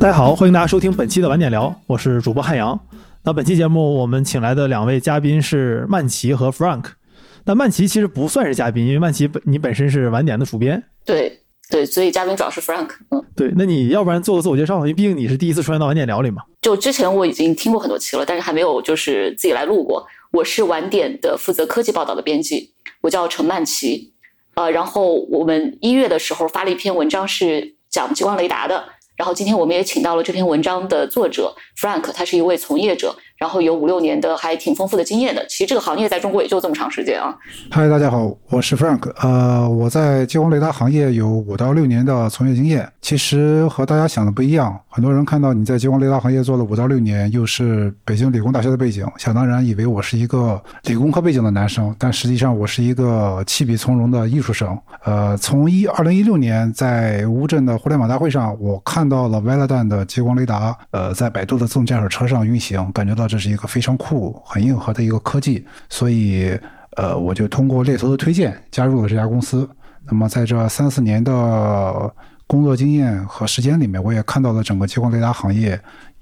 大家好，欢迎大家收听本期的晚点聊，我是主播汉阳。那本期节目我们请来的两位嘉宾是曼奇和 Frank。那曼奇其实不算是嘉宾，因为曼奇本你本身是晚点的主编。对对，所以嘉宾主要是 Frank。嗯，对，那你要不然做个自我介绍，因为毕竟你是第一次出现到晚点聊里嘛。就之前我已经听过很多期了，但是还没有就是自己来录过。我是晚点的负责科技报道的编辑，我叫陈曼奇。呃，然后我们一月的时候发了一篇文章，是讲激光雷达的。然后今天我们也请到了这篇文章的作者 Frank，他是一位从业者。然后有五六年的还挺丰富的经验的，其实这个行业在中国也就这么长时间啊。嗨，大家好，我是 Frank，呃，我在激光雷达行业有五到六年的从业经验。其实和大家想的不一样，很多人看到你在激光雷达行业做了五到六年，又是北京理工大学的背景，想当然以为我是一个理工科背景的男生，但实际上我是一个弃笔从戎的艺术生。呃，从一二零一六年在乌镇的互联网大会上，我看到了 Velodyne 的激光雷达，呃，在百度的自动驾驶车上运行，感觉到。这是一个非常酷、很硬核的一个科技，所以，呃，我就通过猎头的推荐加入了这家公司。那么，在这三四年的工作经验和时间里面，我也看到了整个激光雷达行业。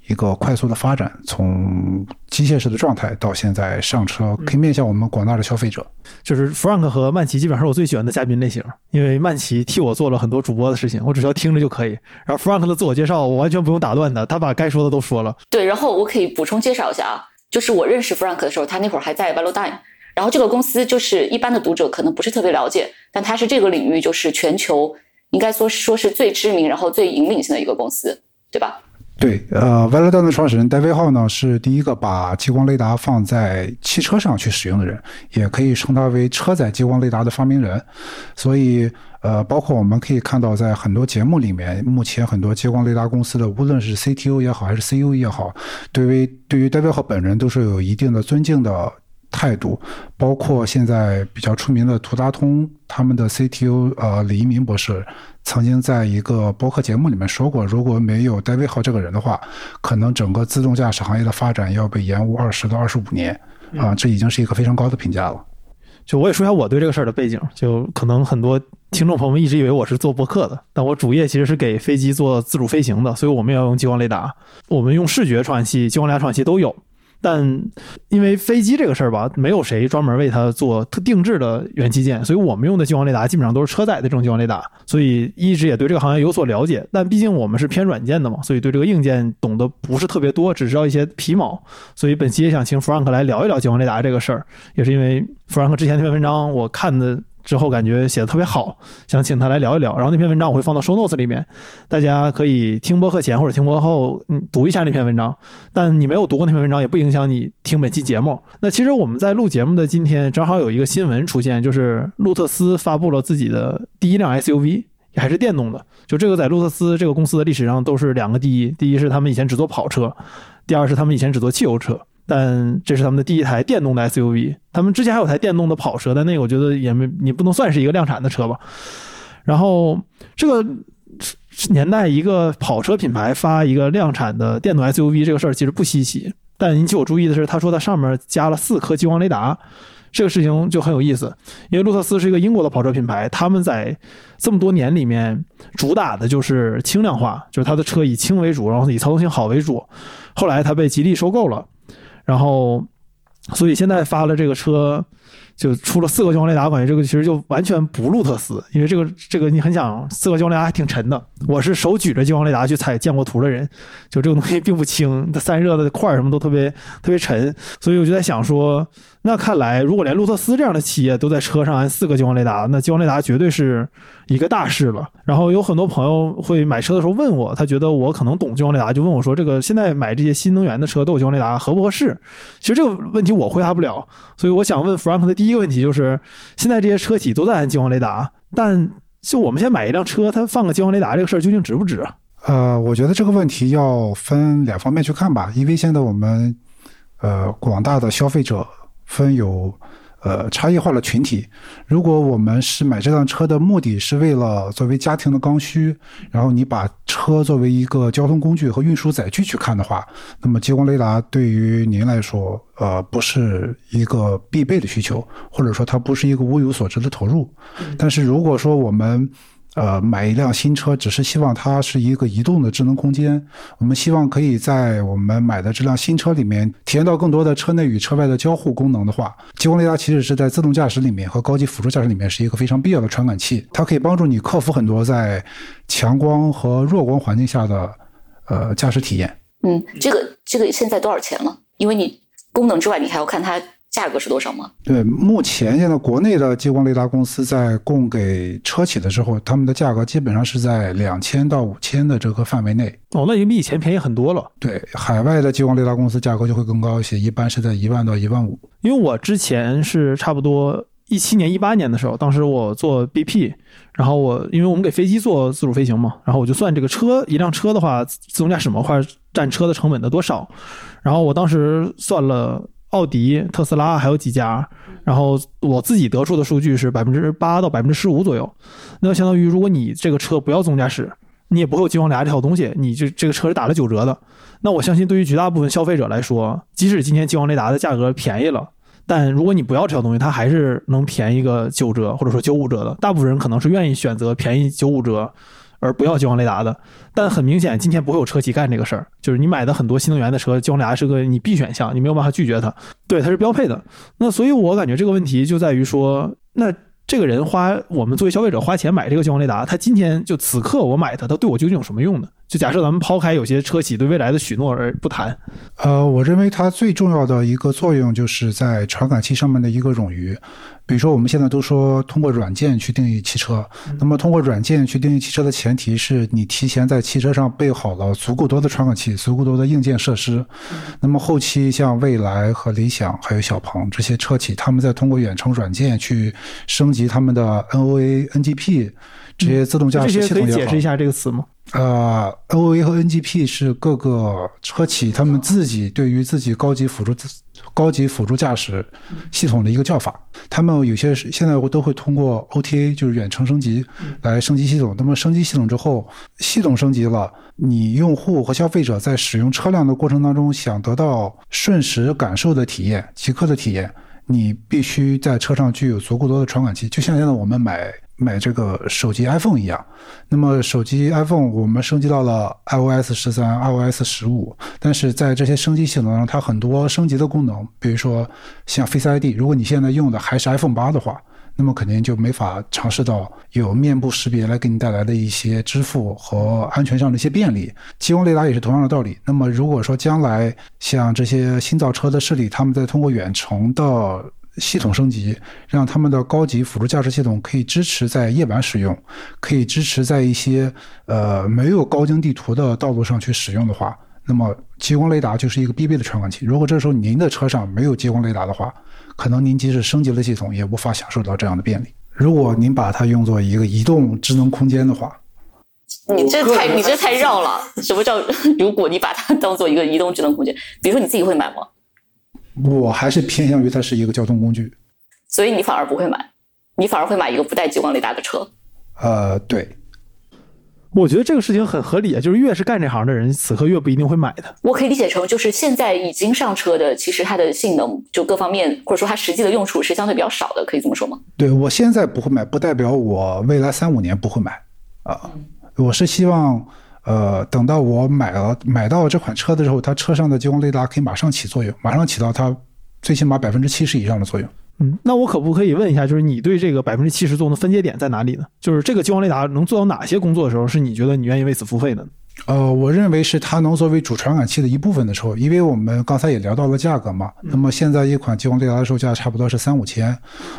一个快速的发展，从机械式的状态到现在上车，可以面向我们广大的消费者。就是 Frank 和曼奇基本上是我最喜欢的嘉宾类型，因为曼奇替我做了很多主播的事情，我只需要听着就可以。然后 Frank 的自我介绍，我完全不用打断他，他把该说的都说了。对，然后我可以补充介绍一下啊，就是我认识 Frank 的时候，他那会儿还在 Velodyne，然后这个公司就是一般的读者可能不是特别了解，但它是这个领域就是全球应该说说是最知名，然后最引领性的一个公司，对吧？对，呃，Velodyne 的创始人戴维浩呢，是第一个把激光雷达放在汽车上去使用的人，也可以称他为车载激光雷达的发明人。所以，呃，包括我们可以看到，在很多节目里面，目前很多激光雷达公司的，无论是 CTO 也好，还是 CEO 也好，对于对于戴维浩本人都是有一定的尊敬的。态度，包括现在比较出名的图达通，他们的 CTO 呃李一鸣博士，曾经在一个播客节目里面说过，如果没有戴维浩这个人的话，可能整个自动驾驶行业的发展要被延误二十到二十五年啊，这已经是一个非常高的评价了。就我也说一下我对这个事儿的背景，就可能很多听众朋友们一直以为我是做播客的，但我主业其实是给飞机做自主飞行的，所以我们要用激光雷达，我们用视觉传感器、激光雷达传感器都有。但因为飞机这个事儿吧，没有谁专门为它做特定制的元器件，所以我们用的激光雷达基本上都是车载的这种激光雷达，所以一直也对这个行业有所了解。但毕竟我们是偏软件的嘛，所以对这个硬件懂得不是特别多，只知道一些皮毛。所以本期也想请 Frank 来聊一聊激光雷达这个事儿，也是因为 Frank 之前那篇文章我看的。之后感觉写的特别好，想请他来聊一聊。然后那篇文章我会放到 show notes 里面，大家可以听播课前或者听播后，嗯，读一下那篇文章。但你没有读过那篇文章，也不影响你听本期节目。那其实我们在录节目的今天，正好有一个新闻出现，就是路特斯发布了自己的第一辆 SUV，还是电动的。就这个在路特斯这个公司的历史上都是两个第一：第一是他们以前只做跑车，第二是他们以前只做汽油车。但这是他们的第一台电动的 SUV，他们之前还有台电动的跑车，但那个我觉得也没你不能算是一个量产的车吧。然后这个年代一个跑车品牌发一个量产的电动 SUV 这个事儿其实不稀奇，但引起我注意的是，他说它上面加了四颗激光雷达，这个事情就很有意思。因为路特斯是一个英国的跑车品牌，他们在这么多年里面主打的就是轻量化，就是它的车以轻为主，然后以操纵性好为主。后来它被吉利收购了。然后，所以现在发了这个车，就出了四个激光雷达，我感觉这个其实就完全不路特斯，因为这个这个你很想四个激光雷达还挺沉的。我是手举着激光雷达去采见过图的人，就这个东西并不轻，它散热的块什么都特别特别沉，所以我就在想说。那看来，如果连路特斯这样的企业都在车上安四个激光雷达，那激光雷达绝对是一个大事了。然后有很多朋友会买车的时候问我，他觉得我可能懂激光雷达，就问我说：“这个现在买这些新能源的车都有激光雷达，合不合适？”其实这个问题我回答不了，所以我想问 Frank 的第一个问题就是：现在这些车企都在安激光雷达，但就我们先买一辆车，它放个激光雷达这个事儿究竟值不值？呃，我觉得这个问题要分两方面去看吧，因为现在我们呃广大的消费者。分有，呃，差异化的群体。如果我们是买这辆车的目的是为了作为家庭的刚需，然后你把车作为一个交通工具和运输载具去看的话，那么激光雷达对于您来说，呃，不是一个必备的需求，或者说它不是一个物有所值的投入。但是如果说我们呃，买一辆新车，只是希望它是一个移动的智能空间。我们希望可以在我们买的这辆新车里面体验到更多的车内与车外的交互功能的话，激光雷达其实是在自动驾驶里面和高级辅助驾驶里面是一个非常必要的传感器。它可以帮助你克服很多在强光和弱光环境下的呃驾驶体验。嗯，这个这个现在多少钱了？因为你功能之外，你还要看它。价格是多少吗？对，目前现在国内的激光雷达公司在供给车企的时候，他们的价格基本上是在两千到五千的这个范围内。哦，那已经比以前便宜很多了。对，海外的激光雷达公司价格就会更高一些，一般是在一万到一万五。因为我之前是差不多一七年、一八年的时候，当时我做 BP，然后我因为我们给飞机做自主飞行嘛，然后我就算这个车一辆车的话，自动驾驶模块占车的成本的多少，然后我当时算了。奥迪、特斯拉还有几家，然后我自己得出的数据是百分之八到百分之十五左右。那相当于，如果你这个车不要自动驾驶，你也不会有激光雷达这套东西，你这这个车是打了九折的。那我相信，对于绝大部分消费者来说，即使今天激光雷达的价格便宜了，但如果你不要这套东西，它还是能便宜个九折或者说九五折的。大部分人可能是愿意选择便宜九五折。而不要激光雷达的，但很明显，今天不会有车企干这个事儿。就是你买的很多新能源的车，激光雷达是个你必选项，你没有办法拒绝它。对，它是标配的。那所以我感觉这个问题就在于说，那这个人花我们作为消费者花钱买这个激光雷达，他今天就此刻我买它，它对我究竟有什么用呢？就假设咱们抛开有些车企对未来的许诺而不谈，呃，我认为它最重要的一个作用就是在传感器上面的一个冗余。比如说，我们现在都说通过软件去定义汽车，那么通过软件去定义汽车的前提是你提前在汽车上备好了足够多的传感器、足够多的硬件设施。那么后期像蔚来和理想还有小鹏这些车企，他们在通过远程软件去升级他们的 NOA、NGP 这些自动驾驶系统。可以解释一下这个词吗？呃，NOA 和 NGP 是各个车企他们自己对于自己高级辅助、高级辅助驾驶系统的一个叫法。他们有些现在都会通过 OTA，就是远程升级来升级系统。那么升级系统之后，系统升级了，你用户和消费者在使用车辆的过程当中，想得到瞬时感受的体验、即刻的体验，你必须在车上具有足够多的传感器。就像现在我们买。买这个手机 iPhone 一样，那么手机 iPhone 我们升级到了 iOS 十三、iOS 十五，但是在这些升级系统中，它很多升级的功能，比如说像 Face ID，如果你现在用的还是 iPhone 八的话，那么肯定就没法尝试到有面部识别来给你带来的一些支付和安全上的一些便利。激光雷达也是同样的道理。那么如果说将来像这些新造车的势力，他们在通过远程的系统升级，让他们的高级辅助驾驶系统可以支持在夜晚使用，可以支持在一些呃没有高精地图的道路上去使用的话，那么激光雷达就是一个必备的传感器。如果这时候您的车上没有激光雷达的话，可能您即使升级了系统，也无法享受到这样的便利。如果您把它用作一个移动智能空间的话，你这太你这太绕了。什么叫如果你把它当做一个移动智能空间？比如说你自己会买吗？我还是偏向于它是一个交通工具，所以你反而不会买，你反而会买一个不带激光雷达的车。呃，对，我觉得这个事情很合理啊，就是越是干这行的人，此刻越不一定会买的。我可以理解成，就是现在已经上车的，其实它的性能就各方面，或者说它实际的用处是相对比较少的，可以这么说吗？对我现在不会买，不代表我未来三五年不会买啊，我是希望。呃，等到我买了买到这款车的时候，它车上的激光雷达可以马上起作用，马上起到它最起码百分之七十以上的作用。嗯，那我可不可以问一下，就是你对这个百分之七十作用的分界点在哪里呢？就是这个激光雷达能做到哪些工作的时候，是你觉得你愿意为此付费的？呃，我认为是它能作为主传感器的一部分的时候，因为我们刚才也聊到了价格嘛。那么现在一款激光雷达的售价差不多是三五千，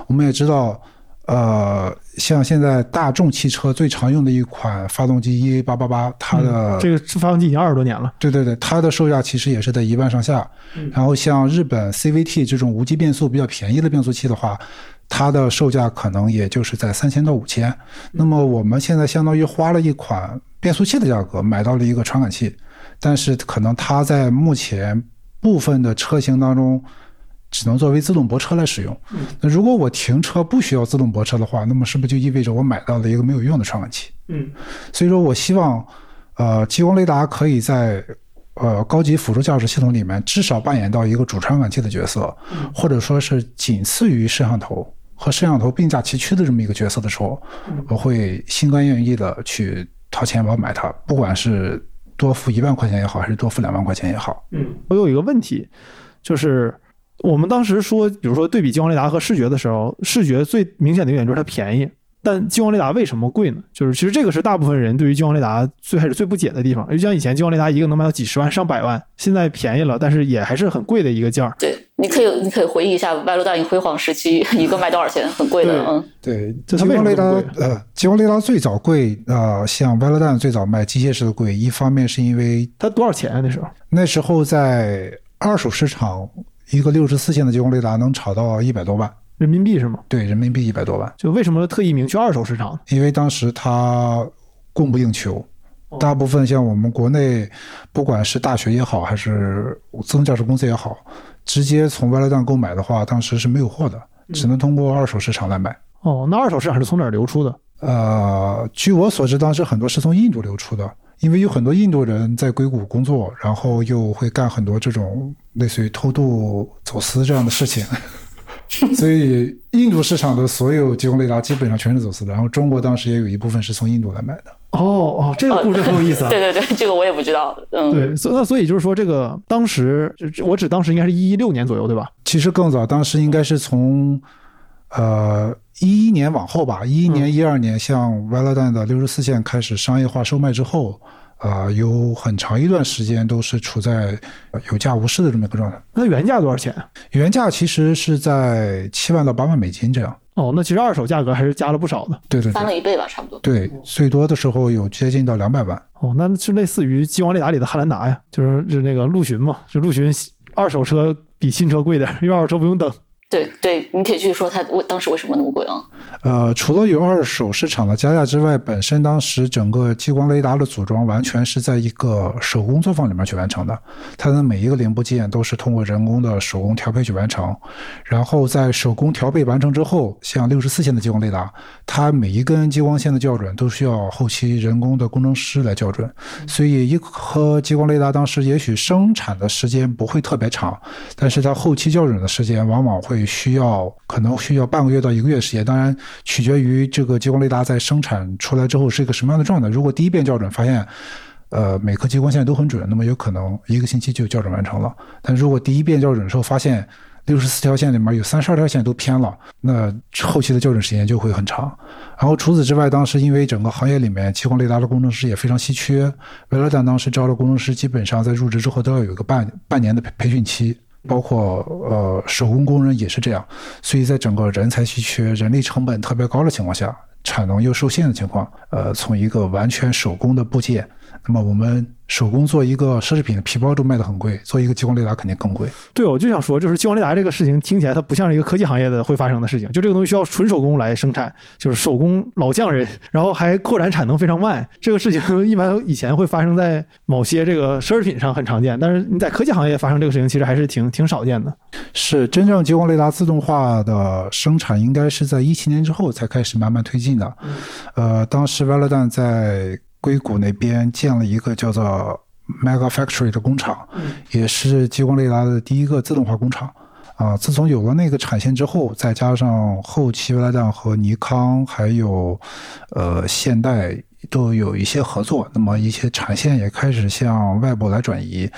我们也知道。呃，像现在大众汽车最常用的一款发动机 EA 八八八，它的这个发动机已经二十多年了。对对对，它的售价其实也是在一万上下。然后像日本 CVT 这种无级变速比较便宜的变速器的话，它的售价可能也就是在三千到五千。那么我们现在相当于花了一款变速器的价格买到了一个传感器，但是可能它在目前部分的车型当中。只能作为自动泊车来使用。那如果我停车不需要自动泊车的话，那么是不是就意味着我买到了一个没有用的传感器？嗯，所以说我希望，呃，激光雷达可以在呃高级辅助驾驶系统里面至少扮演到一个主传感器的角色，或者说是仅次于摄像头和摄像头并驾齐驱的这么一个角色的时候，我会心甘愿意的去掏钱包买它，不管是多付一万块钱也好，还是多付两万块钱也好。嗯，我有一个问题，就是我们当时说，比如说对比激光雷达和视觉的时候，视觉最明显的一点就是它便宜。但激光雷达为什么贵呢？就是其实这个是大部分人对于激光雷达最开始最不解的地方。就像以前激光雷达一个能卖到几十万、上百万，现在便宜了，但是也还是很贵的一个价儿。对，你可以你可以回忆一下外露大影辉煌时期，一个卖多少钱？很贵的，嗯。对，就它为什么激光雷达呃，激光雷达最早贵，呃，像 e d a n 最早卖机械式的贵，一方面是因为它多少钱啊？那时候？那时候在二手市场，一个六十四线的激光雷达能炒到一百多万，人民币是吗？对，人民币一百多万。就为什么特意明确二手市场？因为当时它供不应求，哦大部分像我们国内，不管是大学也好，还是自动驾驶公司也好，直接从 e d a n 购买的话，当时是没有货的，嗯只能通过二手市场来买。哦，那二手市场是从哪儿流出的？呃，据我所知，当时很多是从印度流出的，因为有很多印度人在硅谷工作，然后又会干很多这种类似于偷渡、走私这样的事情，所以印度市场的所有激光雷达基本上全是走私的。然后中国当时也有一部分是从印度来买的。哦哦，这个故事很有意思啊。对对对，这个我也不知道，嗯。对，所那所以就是说，这个当时就我指当时应该是一六年左右，对吧？其实更早，当时应该是从呃一一年往后吧，一一年、一二年，像 v e l o d a n 的六十四线开始商业化售卖之后，啊、有很长一段时间都是处在呃有价无市的这么一个状态。那原价多少钱？原价其实是在七万到八万美金这样。哦，那其实二手价格还是加了不少的。对对对翻了一倍吧，差不多。对，最多的时候有接近到两百万。哦，那是类似于激光雷达里的汉兰达呀，就是是那个陆巡嘛，就陆巡二手车比新车贵点，因为二手车不用等。对对，你可以继续说它为当时为什么那么贵啊？呃，除了有二手市场的加价之外，本身当时整个激光雷达的组装完全是在一个手工作坊里面去完成的，它的每一个零部件都是通过人工的手工调配去完成。然后在手工调配完成之后，像六十四线的激光雷达，它每一根激光线的校准都需要后期人工的工程师来校准，所以一颗激光雷达当时也许生产的时间不会特别长，但是它后期校准的时间往往会需要可能需要半个月到一个月时间，当然取决于这个激光雷达在生产出来之后是一个什么样的状态。如果第一遍校准发现，呃，每颗激光线都很准，那么有可能一个星期就校准完成了。但如果第一遍校准的时候发现六十四条线里面有三十二条线都偏了，那后期的校准时间就会很长。然后除此之外，当时因为整个行业里面激光雷达的工程师也非常稀缺，维勒丹当时招的工程师基本上在入职之后都要有一个半半年的培培训期。包括呃手工工人也是这样，所以在整个人才稀缺、人力成本特别高的情况下，产能又受限的情况，呃，从一个完全手工的部件，那么我们手工做一个奢侈品的皮包都卖得很贵，做一个激光雷达肯定更贵。对，我就想说，就是激光雷达这个事情听起来它不像是一个科技行业的会发生的事情，就这个东西需要纯手工来生产，就是手工老匠人，然后还扩展产能非常慢。这个事情一般以前会发生在某些这个奢侈品上很常见，但是你在科技行业发生这个事情，其实还是挺挺少见的。是真正激光雷达自动化的生产，应该是在一七年之后才开始慢慢推进的。呃，当时 e d a n 在硅谷那边建了一个叫做 Mega Factory 的工厂，也是激光雷达的第一个自动化工厂。啊，自从有了那个产线之后，再加上后期 e a n 和尼康还有呃现代都有一些合作，那么一些产线也开始向外部来转移，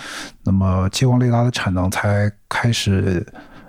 那么激光雷达的产能才开始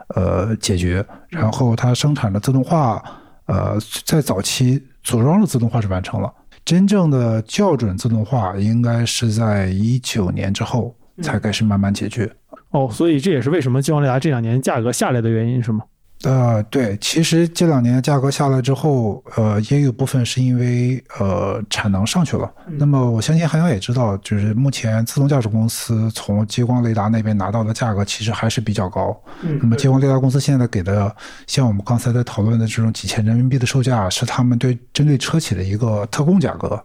呃解决，然后它生产的自动化，呃，在早期组装的自动化是完成了，真正的校准自动化应该是在一九年之后才开始慢慢解决。哦，所以这也是为什么激光雷达这两年价格下来的原因，是吗？呃，对，其实这两年价格下来之后，呃，也有部分是因为呃产能上去了。那么我相信韩阳也知道，就是目前自动驾驶公司从激光雷达那边拿到的价格其实还是比较高。那么激光雷达公司现在给的，像我们刚才在讨论的这种几千人民币的售价，是他们对针对车企的一个特供价格，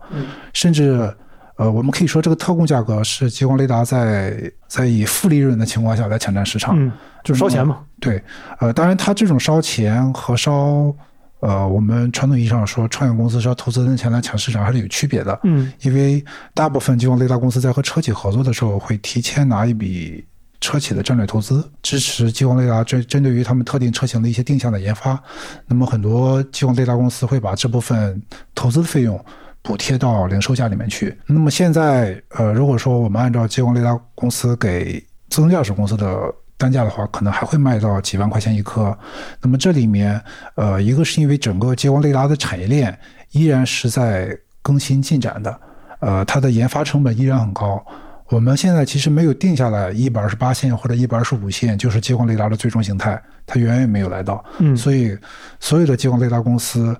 甚至。呃，我们可以说这个特供价格是激光雷达在在以负利润的情况下来抢占市场。嗯，就是烧钱嘛。对，呃，当然，它这种烧钱和烧，呃，我们传统意义上说创业公司烧投资人的钱来抢市场还是有区别的。嗯，因为大部分激光雷达公司在和车企合作的时候，会提前拿一笔车企的战略投资，支持激光雷达针针对于他们特定车型的一些定向的研发。那么很多激光雷达公司会把这部分投资的费用补贴到零售价里面去。那么现在，呃，如果说我们按照激光雷达公司给自动驾驶公司的单价的话，可能还会卖到几万块钱一颗。那么这里面，呃，一个是因为整个激光雷达的产业链依然是在更新进展的，呃，它的研发成本依然很高。我们现在其实没有定下来一百二十八线或者一百二十五线就是激光雷达的最终形态，它远远没有来到。嗯，所以所有的激光雷达公司，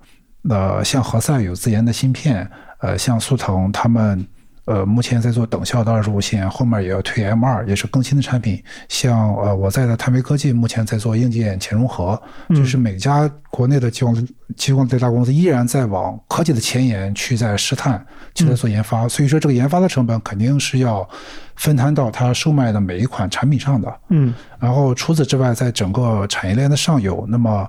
呃，像何赛有自研的芯片，呃，像速腾他们。呃，目前在做等效的二十五线，后面也要推 M 二，也是更新的产品。像呃，我在的泰维科技目前在做硬件前融合，就是每家国内的激光激光雷达公司依然在往科技的前沿去在试探，去在做研发。所以说，这个研发的成本肯定是要分摊到它售卖的每一款产品上的。嗯，然后除此之外，在整个产业链的上游，那么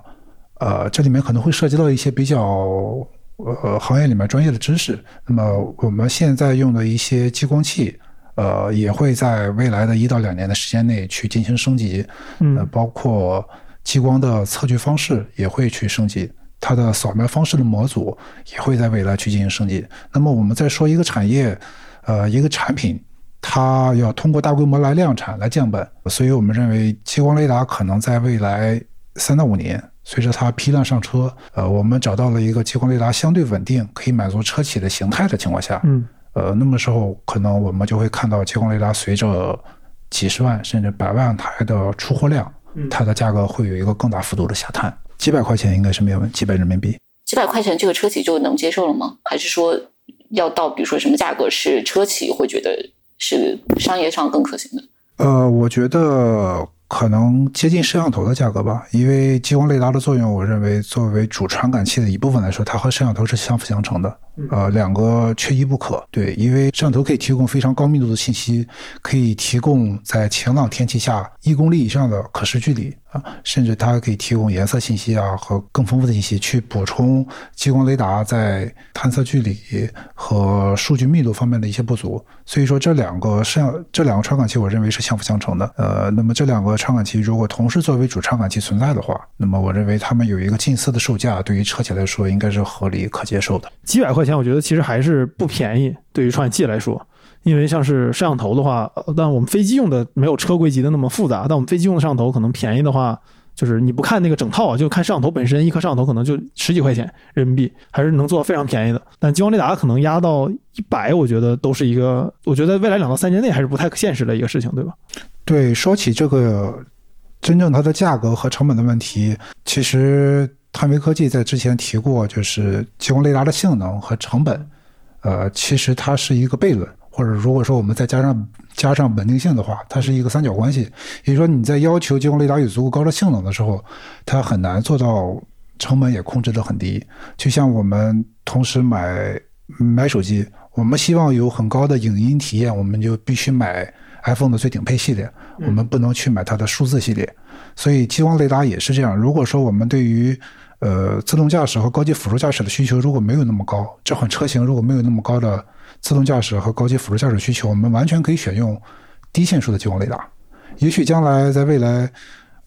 呃，这里面可能会涉及到一些比较。呃，行业里面专业的知识，那么我们现在用的一些激光器，呃，也会在未来的一到两年的时间内去进行升级，嗯，包括激光的测距方式也会去升级，它的扫描方式的模组也会在未来去进行升级。那么我们再说一个产业，呃，一个产品，它要通过大规模来量产来降本，所以我们认为激光雷达可能在未来三到五年。随着它批量上车，呃，我们找到了一个激光雷达相对稳定，可以满足车企的形态的情况下，嗯，呃，那么时候可能我们就会看到激光雷达随着几十万甚至百万台的出货量，它的价格会有一个更大幅度的下探，几百块钱应该是没有问题，几百人民币，几百块钱这个车企就能接受了吗？还是说要到比如说什么价格是车企会觉得是商业上更可行的？呃，我觉得。可能接近摄像头的价格吧，因为激光雷达的作用，我认为作为主传感器的一部分来说，它和摄像头是相辅相成的，呃，两个缺一不可。对，因为摄像头可以提供非常高密度的信息，可以提供在晴朗天气下一公里以上的可视距离。啊，甚至它还可以提供颜色信息啊和更丰富的信息，去补充激光雷达在探测距离和数据密度方面的一些不足。所以说，这两个摄像这两个传感器，我认为是相辅相成的。呃，那么这两个传感器如果同时作为主传感器存在的话，那么我认为它们有一个近似的售价，对于车企来说应该是合理可接受的。几百块钱，我觉得其实还是不便宜，对于传感器来说。因为像是摄像头的话，但我们飞机用的没有车规级的那么复杂。但我们飞机用的摄像头可能便宜的话，就是你不看那个整套，就看摄像头本身，一颗摄像头可能就十几块钱人民币，还是能做到非常便宜的。但激光雷达可能压到一百，我觉得都是一个，我觉得未来两到三年内还是不太现实的一个事情，对吧？对，说起这个真正它的价格和成本的问题，其实探微科技在之前提过，就是激光雷达的性能和成本，呃，其实它是一个悖论。或者如果说我们再加上加上稳定性的话，它是一个三角关系。也就是说，你在要求激光雷达有足够高的性能的时候，它很难做到成本也控制得很低。就像我们同时买买手机，我们希望有很高的影音体验，我们就必须买 iPhone 的最顶配系列，我们不能去买它的数字系列。所以激光雷达也是这样。如果说我们对于呃自动驾驶和高级辅助驾驶的需求如果没有那么高，这款车型如果没有那么高的。自动驾驶和高级辅助驾驶需求，我们完全可以选用低线数的激光雷达。也许将来在未来，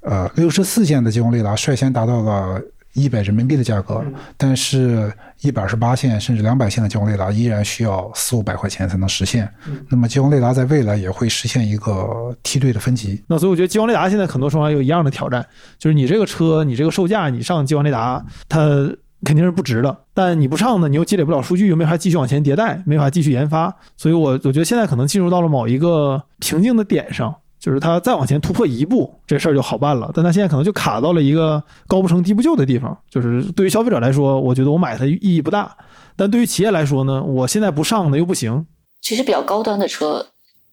呃，六十四线的激光雷达率先达到了一百人民币的价格，但是一百二十八线甚至两百线的激光雷达依然需要四五百块钱才能实现。那么激光雷达在未来也会实现一个梯队的分级。那所以我觉得激光雷达现在很多时候有一样的挑战，就是你这个车，你这个售价，你上激光雷达，它。肯定是不值的，但你不上呢，你又积累不了数据，又没法继续往前迭代，没法继续研发，所以，我我觉得现在可能进入到了某一个瓶颈的点上，就是它再往前突破一步，这事儿就好办了。但它现在可能就卡到了一个高不成低不就的地方，就是对于消费者来说，我觉得我买它意义不大，但对于企业来说呢，我现在不上呢又不行。其实比较高端的车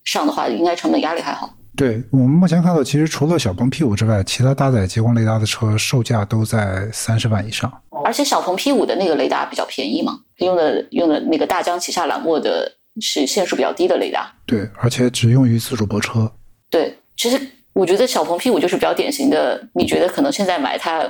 上的话，应该成本压力还好。对我们目前看到，其实除了小鹏 P 五之外，其他搭载激光雷达的车售价都在三十万以上。而且小鹏 P 五的那个雷达比较便宜嘛，用的用的那个大疆旗下揽沃的是线数比较低的雷达。对，而且只用于自主泊车。对，其实我觉得小鹏 P 五就是比较典型的，你觉得可能现在买它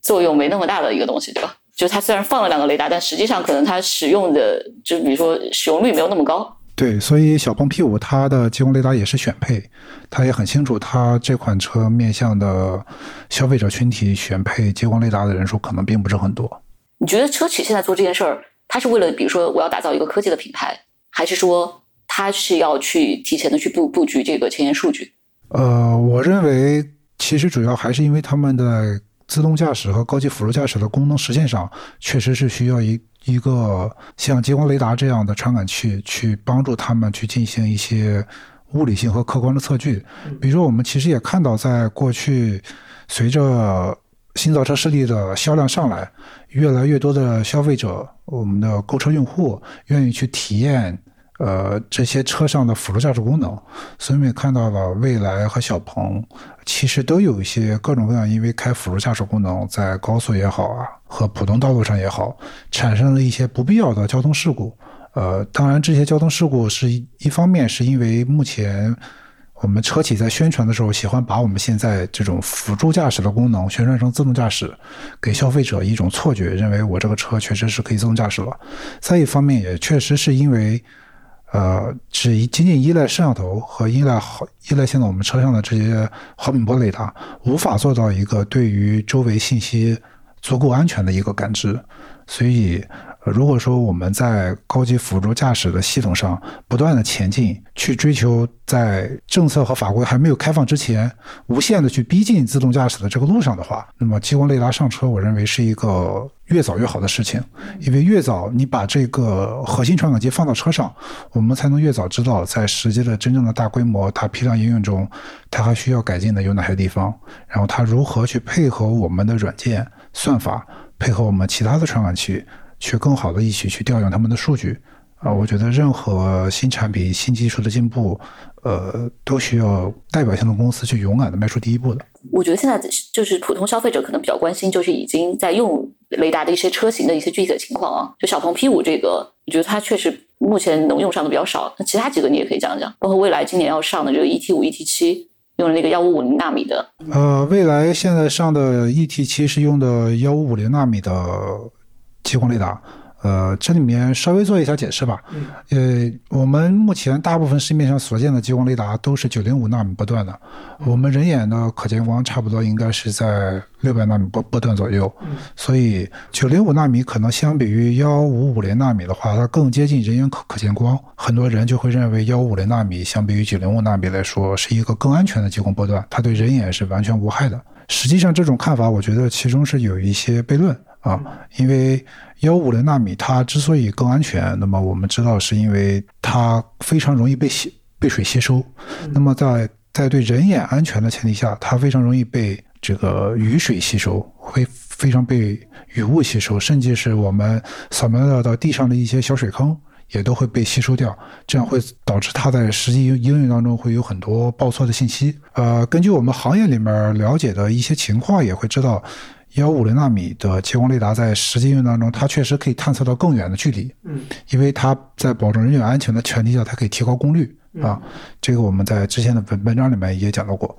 作用没那么大的一个东西，对吧？就它虽然放了两个雷达，但实际上可能它使用的，就比如说使用率没有那么高。对，所以小鹏 P 五它的激光雷达也是选配，它也很清楚，它这款车面向的消费者群体选配激光雷达的人数可能并不是很多。你觉得车企现在做这件事儿，它是为了比如说我要打造一个科技的品牌，还是说它是要去提前的去布布局这个前沿数据？呃，我认为其实主要还是因为他们的自动驾驶和高级辅助驾驶的功能实现上，确实是需要一。一个像激光雷达这样的传感器，去帮助他们去进行一些物理性和客观的测距。比如说，我们其实也看到，在过去，随着新造车势力的销量上来，越来越多的消费者，我们的购车用户愿意去体验。呃，这些车上的辅助驾驶功能，所以我们也看到了蔚来和小鹏，其实都有一些各种各样，因为开辅助驾驶功能，在高速也好啊，和普通道路上也好，产生了一些不必要的交通事故。呃，当然这些交通事故是一方面是因为目前我们车企在宣传的时候，喜欢把我们现在这种辅助驾驶的功能宣传成自动驾驶，给消费者一种错觉，认为我这个车确实是可以自动驾驶了。再一方面，也确实是因为。呃，只仅仅依赖摄像头和依赖好依赖现在我们车上的这些毫米波雷达，无法做到一个对于周围信息足够安全的一个感知，所以。如果说我们在高级辅助驾驶的系统上不断的前进，去追求在政策和法规还没有开放之前，无限的去逼近自动驾驶的这个路上的话，那么激光雷达上车，我认为是一个越早越好的事情。因为越早你把这个核心传感器放到车上，我们才能越早知道在实际的真正的大规模大批量应用中，它还需要改进的有哪些地方，然后它如何去配合我们的软件算法，配合我们其他的传感器。去更好的一起去调用他们的数据啊！我觉得任何新产品、新技术的进步，呃，都需要代表性的公司去勇敢的迈出第一步的。我觉得现在就是普通消费者可能比较关心，就是已经在用雷达的一些车型的一些具体的情况啊。就小鹏 P 五这个，我觉得它确实目前能用上的比较少。那其他几个你也可以讲讲，包括未来今年要上的这个 ET 五、ET 七，用的那个幺五五零纳米的。呃，未来现在上的 ET 七是用的幺五五零纳米的。激光雷达，呃，这里面稍微做一下解释吧。呃，我们目前大部分市面上所见的激光雷达都是九零五纳米波段的，我们人眼的可见光差不多应该是在六百纳米波波段左右。所以九零五纳米可能相比于幺五五零纳米的话，它更接近人眼可可见光。很多人就会认为幺五五零纳米相比于九零五纳米来说是一个更安全的激光波段，它对人眼是完全无害的。实际上，这种看法我觉得其中是有一些悖论。啊，因为幺五零纳米它之所以更安全，那么我们知道是因为它非常容易被吸被水吸收。那么在在对人眼安全的前提下，它非常容易被这个雨水吸收，会非常被雨雾吸收，甚至是我们扫描到到地上的一些小水坑也都会被吸收掉。这样会导致它在实际应用当中会有很多报错的信息。呃，根据我们行业里面了解的一些情况，也会知道。幺五零纳米的激光雷达在实际应用当中，它确实可以探测到更远的距离。嗯，因为它在保证人员安全的前提下，它可以提高功率啊。这个我们在之前的文文章里面也讲到过。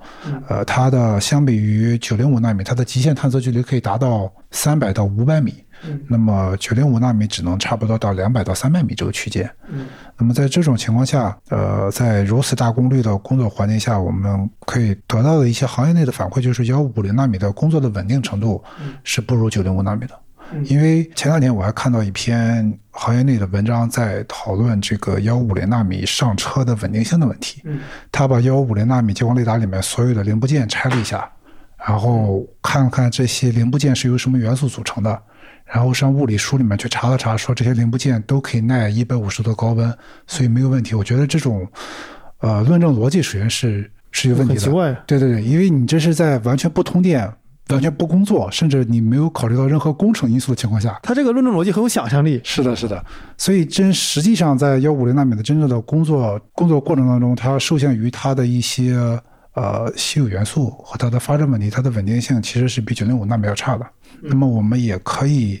呃，它的相比于九零五纳米，它的极限探测距离可以达到三百到五百米。那么九零五纳米只能差不多到两百到三百米这个区间。嗯，那么在这种情况下，呃，在如此大功率的工作环境下，我们可以得到的一些行业内的反馈就是幺五零纳米的工作的稳定程度是不如九零五纳米的。因为前两天我还看到一篇行业内的文章在讨论这个幺五零纳米上车的稳定性的问题。嗯，他把幺五零纳米激光雷达里面所有的零部件拆了一下，然后看看这些零部件是由什么元素组成的。然后上物理书里面去查了查，说这些零部件都可以耐一百五十度高温，所以没有问题。我觉得这种，呃，论证逻辑首先是是有问题的。很奇怪。对对对，因为你这是在完全不通电、完全不工作，甚至你没有考虑到任何工程因素的情况下，它这个论证逻辑很有想象力。是的，是的。所以真实际上在幺五零纳米的真正的工作工作过程当中，它受限于它的一些呃稀有元素和它的发热问题，它的稳定性其实是比九零五纳米要差的。那么我们也可以，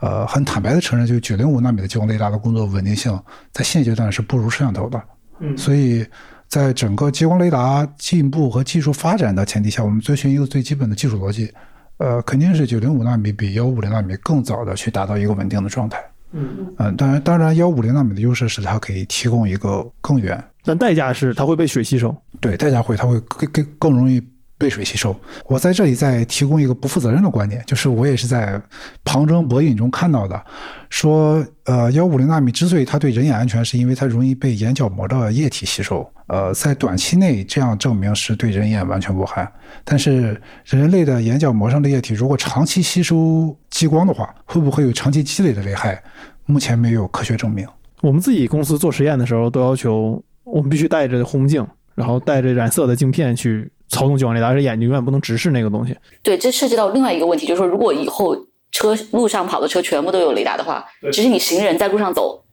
呃，很坦白的承认，就九零五纳米的激光雷达的工作稳定性，在现阶段是不如摄像头的。嗯，所以在整个激光雷达进步和技术发展的前提下，我们遵循一个最基本的技术逻辑，呃，肯定是九零五纳米比幺五零纳米更早的去达到一个稳定的状态。嗯，嗯，当然，当然，幺五零纳米的优势是它可以提供一个更远，但代价是它会被水吸收。对，代价会它会更更更容易被水吸收。我在这里再提供一个不负责任的观点，就是我也是在旁征博引中看到的，说呃幺五零纳米之所以它对人眼安全，是因为它容易被眼角膜的液体吸收。呃，在短期内这样证明是对人眼完全无害，但是人类的眼角膜上的液体如果长期吸收激光的话，会不会有长期积累的危害？目前没有科学证明。我们自己公司做实验的时候，都要求我们必须带着红镜，然后带着染色的镜片去操纵激光雷达，而眼睛永远不能直视那个东西。对，这涉及到另外一个问题，就是说，如果以后车路上跑的车全部都有雷达的话，其实你行人在路上走，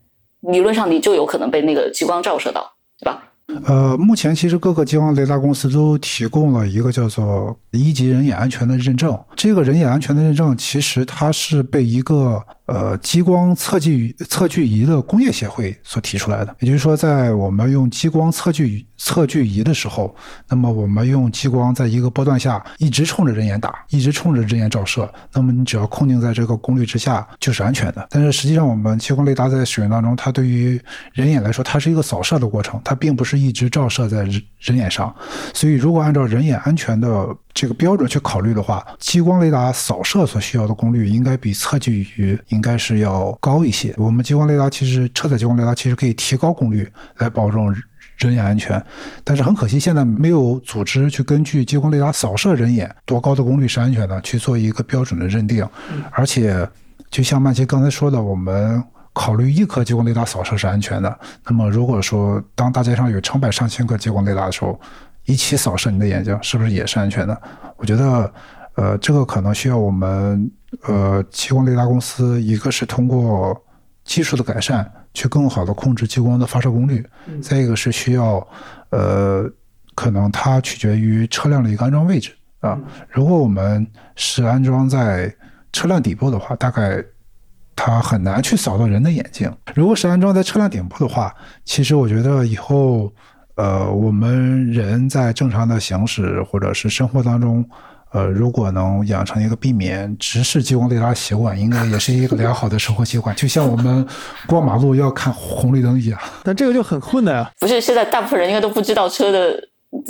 理论上你就有可能被那个激光照射到，对吧？呃，目前其实各个激光雷达公司都提供了一个叫做一级人眼安全的认证。这个人眼安全的认证，其实它是被一个呃激光测距测距仪的工业协会所提出来的。也就是说，在我们用激光测距测距仪的时候，那么我们用激光在一个波段下一直冲着人眼打，一直冲着人眼照射，那么你只要控定在这个功率之下就是安全的。但是实际上，我们激光雷达在使用当中，它对于人眼来说，它是一个扫射的过程，它并不是一直照射在人人眼上。所以，如果按照人眼安全的这个标准去考虑的话，激光雷达扫射所需要的功率应该比测距仪应该是要高一些。我们激光雷达其实车载激光雷达其实可以提高功率来保证人眼安全，但是很可惜现在没有组织去根据激光雷达扫射人眼多高的功率是安全的去做一个标准的认定，而且就像曼奇刚才说的，我们。考虑一颗激光雷达扫射是安全的，那么如果说当大街上有成百上千颗激光雷达的时候，一起扫射你的眼睛，是不是也是安全的？我觉得，呃，这个可能需要我们呃激光雷达公司，一个是通过技术的改善，去更好的控制激光的发射功率；再一个是需要，呃，可能它取决于车辆的一个安装位置啊。如果我们是安装在车辆底部的话，大概。它很难去扫到人的眼睛。如果是安装在车辆顶部的话，其实我觉得以后，呃，我们人在正常的行驶或者是生活当中，呃，如果能养成一个避免直视激光雷达习惯，应该也是一个良好的生活习惯。就像我们过马路要看红绿灯一样。但这个就很困难啊！不是，现在大部分人应该都不知道车的，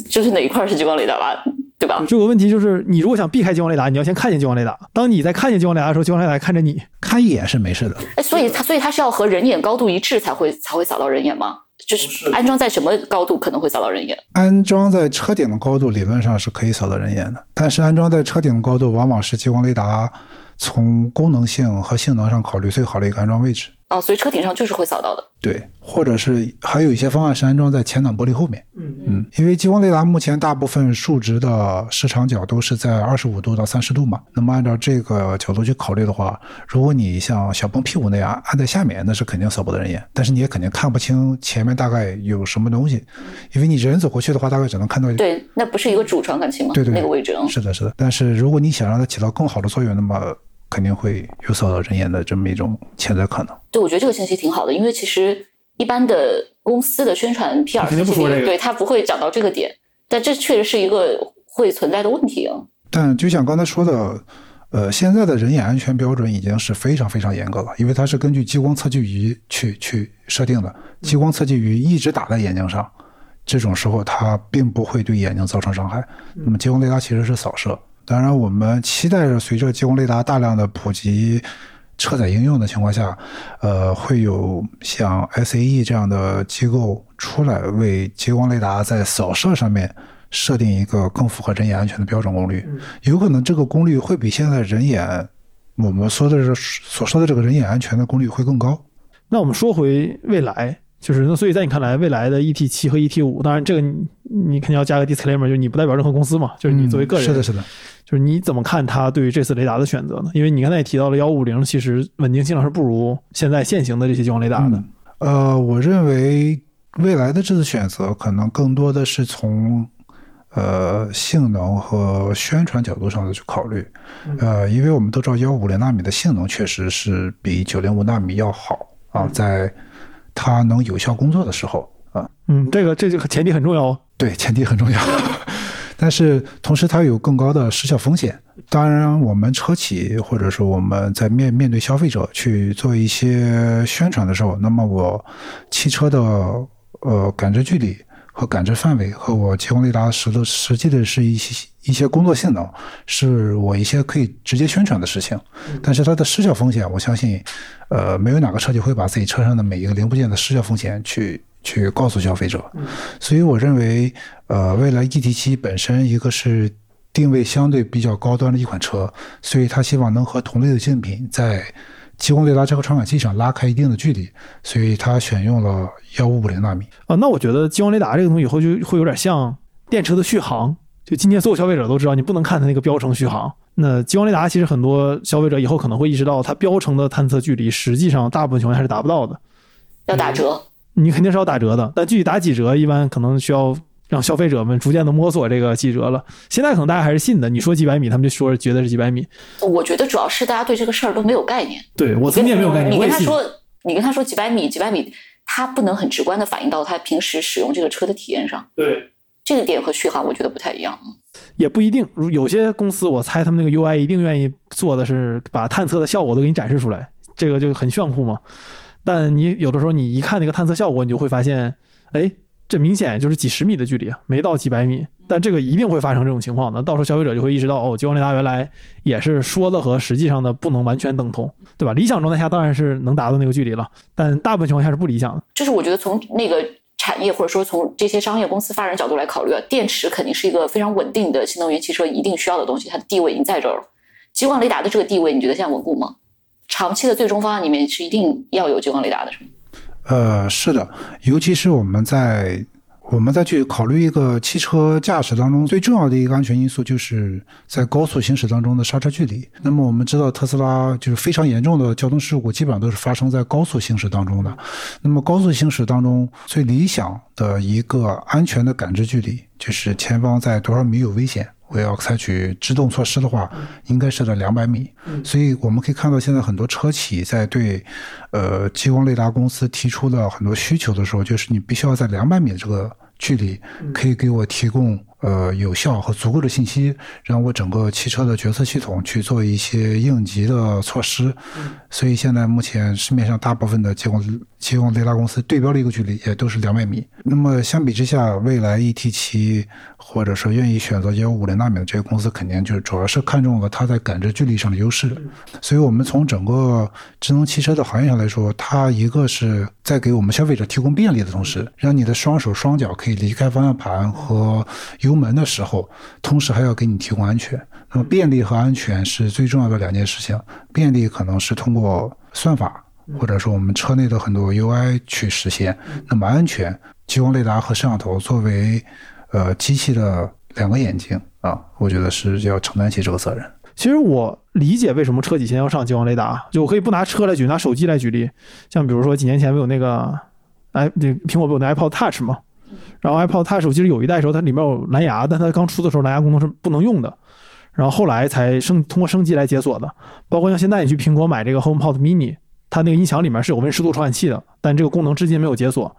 就是哪一块是激光雷达吧？对吧？这个问题就是，你如果想避开激光雷达，你要先看见激光雷达。当你在看见激光雷达的时候，激光雷达看着你，看一眼是没事的。哎，所以它，所以它是要和人眼高度一致才会才会扫到人眼吗？就是安装在什么高度可能会扫到人眼？安装在车顶的高度理论上是可以扫到人眼的，但是安装在车顶的高度往往是激光雷达从功能性和性能上考虑最好的一个安装位置。哦，所以车顶上就是会扫到的。对，或者是还有一些方案是安装在前挡玻璃后面。嗯嗯，因为激光雷达目前大部分数值的视场角都是在二十五度到三十度嘛。那么按照这个角度去考虑的话，如果你像小鹏 P5 那样按在下面，那是肯定扫不到人眼。但是你也肯定看不清前面大概有什么东西，因为你人走过去的话，大概只能看到。对，那不是一个主传感器吗？对对，那个位置。是的，是的。但是如果你想让它起到更好的作用，那么。肯定会有扫到人眼的这么一种潜在可能。对，我觉得这个信息挺好的，因为其实一般的公司的宣传 PR 肯定不说这个，对他不会讲到这个点。但这确实是一个会存在的问题啊。但就像刚才说的，呃，现在的人眼安全标准已经是非常非常严格了，因为它是根据激光测距仪去去设定的。激光测距仪一直打在眼睛上，这种时候它并不会对眼睛造成伤害。那么激光雷达其实是扫射。当然，我们期待着随着激光雷达大量的普及、车载应用的情况下，呃，会有像 SAE 这样的机构出来，为激光雷达在扫射上面设定一个更符合人眼安全的标准功率。有可能这个功率会比现在人眼我们说的是所说的这个人眼安全的功率会更高。那我们说回未来。就是那，所以在你看来，未来的 ET 七和 ET 五，当然这个你你肯定要加个 disclaimer，就是你不代表任何公司嘛，就是你作为个人，是的，是的，就是你怎么看它对于这次雷达的选择呢？因为你刚才也提到了幺五零，其实稳定性是不如现在现行的这些激光雷达的。呃，我认为未来的这次选择可能更多的是从呃性能和宣传角度上的去考虑，呃，因为我们都知道幺五零纳米的性能确实是比九零五纳米要好啊，在它能有效工作的时候啊，嗯，这个这就前提很重要哦。对，前提很重要。但是同时它有更高的失效风险。当然，我们车企或者说我们在面面对消费者去做一些宣传的时候，那么我汽车的呃感知距离。和感知范围和我激光雷达实的实际的是一些一些工作性能，是我一些可以直接宣传的事情。但是它的失效风险，我相信，呃，没有哪个车企会把自己车上的每一个零部件的失效风险去去告诉消费者。所以我认为，呃，未来 ET 七本身一个是定位相对比较高端的一款车，所以它希望能和同类的竞品在。激光雷达这个传感器上拉开一定的距离，所以它选用了幺五五零纳米。啊，那我觉得激光雷达这个东西以后就会有点像电车的续航。就今天所有消费者都知道，你不能看它那个标程续航。那激光雷达其实很多消费者以后可能会意识到，它标程的探测距离实际上大部分情况下是达不到的，要打折。你肯定是要打折的，但具体打几折，一般可能需要。让消费者们逐渐的摸索这个几折了。现在可能大家还是信的，你说几百米，他们就说觉得是几百米。我觉得主要是大家对这个事儿都没有概念。对我曾经也没有概念。你跟他说，你跟他说几百米，几百米，他不能很直观的反映到他平时使用这个车的体验上。对，这个点和续航我觉得不太一样。也不一定，有些公司我猜他们那个 UI 一定愿意做的是把探测的效果都给你展示出来，这个就很炫酷嘛。但你有的时候你一看那个探测效果，你就会发现，哎。这明显就是几十米的距离啊，没到几百米。但这个一定会发生这种情况的，到时候消费者就会意识到，哦，激光雷达原来也是说的和实际上的不能完全等同，对吧？理想状态下当然是能达到那个距离了，但大部分情况下是不理想的。就是我觉得从那个产业或者说从这些商业公司发展角度来考虑啊，电池肯定是一个非常稳定的新能源汽车一定需要的东西，它的地位已经在这儿了。激光雷达的这个地位，你觉得现在稳固吗？长期的最终方案里面是一定要有激光雷达的，是吗？呃，是的，尤其是我们在我们再去考虑一个汽车驾驶当中最重要的一个安全因素，就是在高速行驶当中的刹车距离。那么我们知道，特斯拉就是非常严重的交通事故，基本上都是发生在高速行驶当中的。那么高速行驶当中最理想的一个安全的感知距离，就是前方在多少米有危险。我要采取制动措施的话，应该是在两百米。所以我们可以看到，现在很多车企在对呃激光雷达公司提出的很多需求的时候，就是你必须要在两百米的这个距离，可以给我提供。呃，有效和足够的信息，让我整个汽车的决策系统去做一些应急的措施。所以现在目前市面上大部分的激光激光雷达公司对标的一个距离也都是两百米。那么相比之下，未来 ET 七或者说愿意选择幺五零纳米的这些公司，肯定就是主要是看中了它在感知距离上的优势。所以我们从整个智能汽车的行业上来说，它一个是在给我们消费者提供便利的同时，让你的双手双脚可以离开方向盘和油。门的时候，同时还要给你提供安全。那么便利和安全是最重要的两件事情。便利可能是通过算法，或者说我们车内的很多 UI 去实现。那么安全，激光雷达和摄像头作为呃机器的两个眼睛啊，我觉得是要承担起这个责任。其实我理解为什么车企现在要上激光雷达，就我可以不拿车来举，拿手机来举例。像比如说几年前不有那个哎，那苹果不有那 iPod Touch 吗？然后 iPod Touch 其实有一代的时候它里面有蓝牙，但它刚出的时候蓝牙功能是不能用的，然后后来才升通过升级来解锁的。包括像现在你去苹果买这个 HomePod Mini，它那个音响里面是有温湿度传感器的，但这个功能至今没有解锁。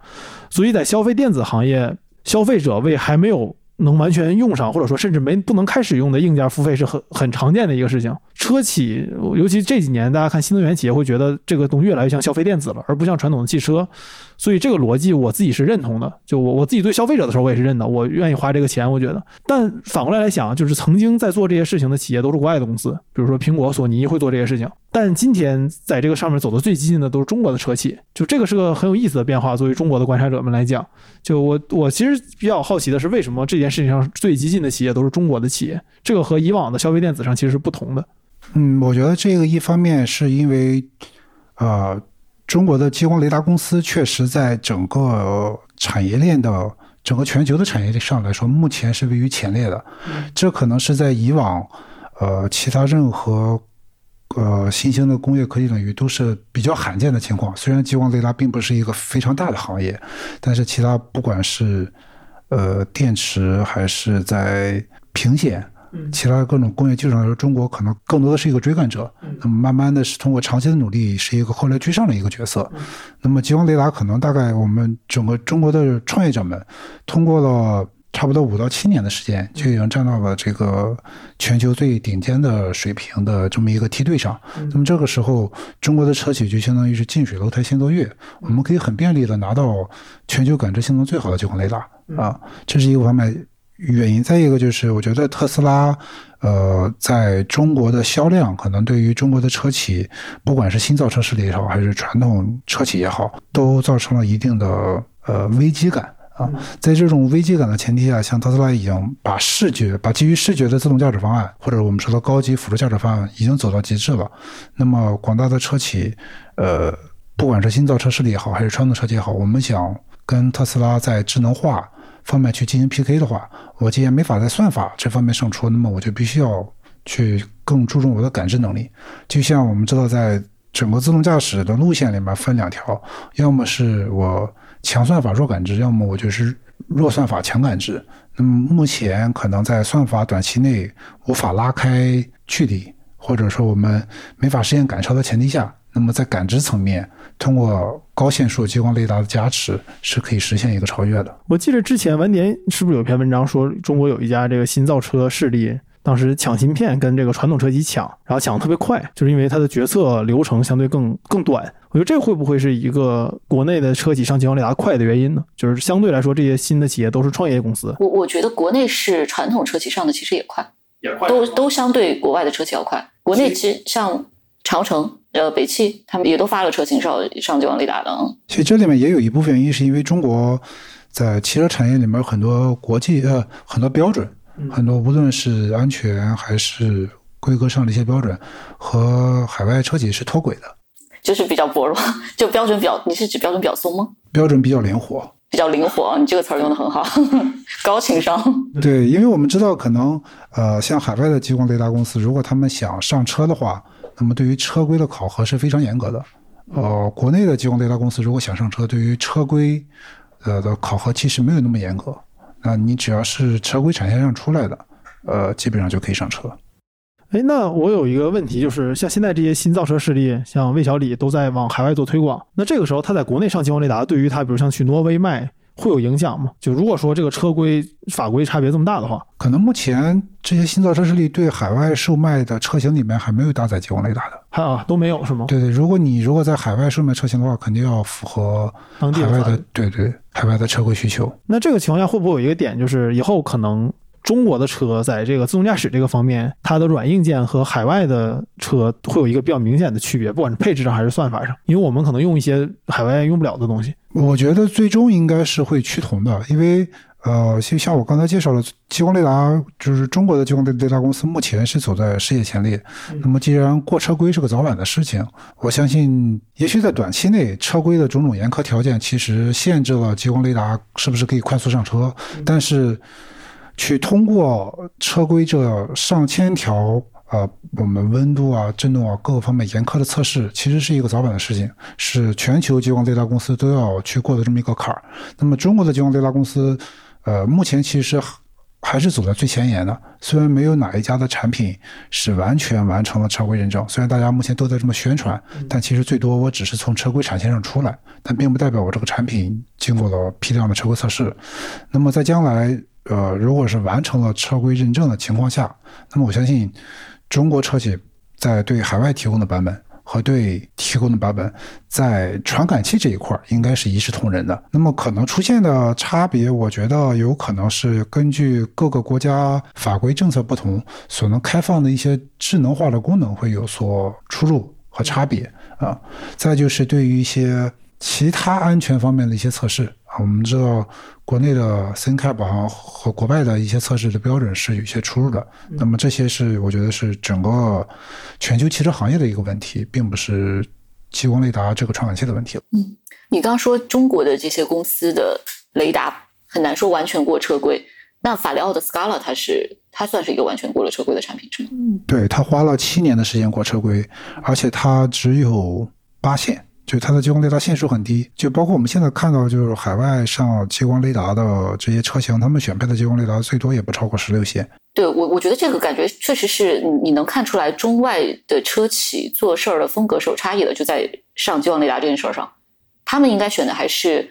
所以在消费电子行业，消费者为还没有能完全用上，或者说甚至没不能开始用的硬件付费是很很常见的一个事情。车企尤其这几年，大家看新能源企业会觉得这个东西越来越像消费电子了，而不像传统的汽车。所以这个逻辑我自己是认同的，就我我自己对消费者的时候我也是认的，我愿意花这个钱，我觉得。但反过来来想，就是曾经在做这些事情的企业都是国外的公司，比如说苹果、索尼会做这些事情。但今天在这个上面走的最激进的都是中国的车企，就这个是个很有意思的变化。作为中国的观察者们来讲，就我我其实比较好奇的是，为什么这件事情上最激进的企业都是中国的企业？这个和以往的消费电子上其实是不同的。嗯，我觉得这个一方面是因为，呃。中国的激光雷达公司确实在整个产业链的整个全球的产业链上来说，目前是位于前列的。这可能是在以往，呃，其他任何呃新兴的工业科技领域都是比较罕见的情况。虽然激光雷达并不是一个非常大的行业，但是其他不管是呃电池还是在屏显。其他各种工业技术上来说，中国可能更多的是一个追赶者。那么慢慢的是通过长期的努力，是一个后来居上的一个角色。那么激光雷达可能大概我们整个中国的创业者们通过了差不多五到七年的时间，就已经站到了这个全球最顶尖的水平的这么一个梯队上。那么这个时候，中国的车企就相当于是近水楼台先得月，我们可以很便利的拿到全球感知性能最好的激光雷达啊，这是一个方面原因。再一个就是，我觉得特斯拉。呃，在中国的销量可能对于中国的车企，不管是新造车势力也好，还是传统车企也好，都造成了一定的呃危机感啊。在这种危机感的前提下，像特斯拉已经把视觉、把基于视觉的自动驾驶方案，或者我们说的高级辅助驾驶方案，已经走到极致了。那么广大的车企，呃，不管是新造车势力也好，还是传统车企也好，我们想跟特斯拉在智能化。方面去进行 PK 的话，我既然没法在算法这方面胜出，那么我就必须要去更注重我的感知能力。就像我们知道，在整个自动驾驶的路线里面分两条，要么是我强算法弱感知，要么我就是弱算法强感知。那么目前可能在算法短期内无法拉开距离，或者说我们没法实现赶超的前提下。那么在感知层面，通过高线束激光雷达的加持，是可以实现一个超越的。我记得之前晚点是不是有篇文章说，中国有一家这个新造车势力，当时抢芯片跟这个传统车企抢，然后抢的特别快，就是因为它的决策流程相对更更短。我觉得这会不会是一个国内的车企上激光雷达快的原因呢？就是相对来说，这些新的企业都是创业公司。我我觉得国内是传统车企上的其实也快，也快，都都相对国外的车企要快。国内其实像长城。呃，北汽他们也都发了车型上上激光雷达的。其实这里面也有一部分原因，是因为中国在汽车产业里面很多国际呃很多标准，很多无论是安全还是规格上的一些标准，和海外车企是脱轨的。就是比较薄弱，就标准比较，你是指标准比较松吗？标准比较灵活，比较灵活，你这个词儿用的很好，高情商。对，因为我们知道，可能呃，像海外的激光雷达公司，如果他们想上车的话。那么对于车规的考核是非常严格的，呃，国内的激光雷达公司如果想上车，对于车规，呃的考核其实没有那么严格。那你只要是车规产线上出来的，呃，基本上就可以上车。哎，那我有一个问题，就是像现在这些新造车势力，像魏小李都在往海外做推广，那这个时候他在国内上激光雷达，对于他，比如像去挪威卖。会有影响吗？就如果说这个车规法规差别这么大的话，可能目前这些新造车势力对海外售卖的车型里面还没有搭载激光雷达的，还啊都没有是吗？对对，如果你如果在海外售卖车型的话，肯定要符合海外的对对海外的车规需求。那这个情况下会不会有一个点，就是以后可能？中国的车在这个自动驾驶这个方面，它的软硬件和海外的车会有一个比较明显的区别，不管是配置上还是算法上，因为我们可能用一些海外用不了的东西。我觉得最终应该是会趋同的，因为呃，就像我刚才介绍的，激光雷达就是中国的激光雷雷达公司目前是走在世界前列。那么既然过车规是个早晚的事情，我相信也许在短期内，车规的种种严苛条件其实限制了激光雷达是不是可以快速上车，但是。去通过车规这上千条呃，我们温度啊、震动啊各个方面严苛的测试，其实是一个早晚的事情，是全球激光雷达公司都要去过的这么一个坎儿。那么中国的激光雷达公司，呃，目前其实还是走在最前沿的。虽然没有哪一家的产品是完全完成了车规认证，虽然大家目前都在这么宣传，但其实最多我只是从车规产线上出来，但并不代表我这个产品经过了批量的车规测试。那么在将来。呃，如果是完成了车规认证的情况下，那么我相信中国车企在对海外提供的版本和对提供的版本，在传感器这一块应该是一视同仁的。那么可能出现的差别，我觉得有可能是根据各个国家法规政策不同，所能开放的一些智能化的功能会有所出入和差别啊。再就是对于一些其他安全方面的一些测试啊，我们知道。国内的 CNCAP 啊和国外的一些测试的标准是有些出入的，那么这些是我觉得是整个全球汽车行业的一个问题，并不是激光雷达这个传感器的问题嗯，你刚刚说中国的这些公司的雷达很难说完全过车规，那法雷奥的 Scala 它是它算是一个完全过了车规的产品是吗？嗯，对，它花了七年的时间过车规，而且它只有八线。就它的激光雷达线数很低，就包括我们现在看到，就是海外上激光雷达的这些车型，他们选配的激光雷达最多也不超过十六线。对我，我觉得这个感觉确实是你能看出来中外的车企做事儿的风格是有差异的，就在上激光雷达这件事儿上，他们应该选的还是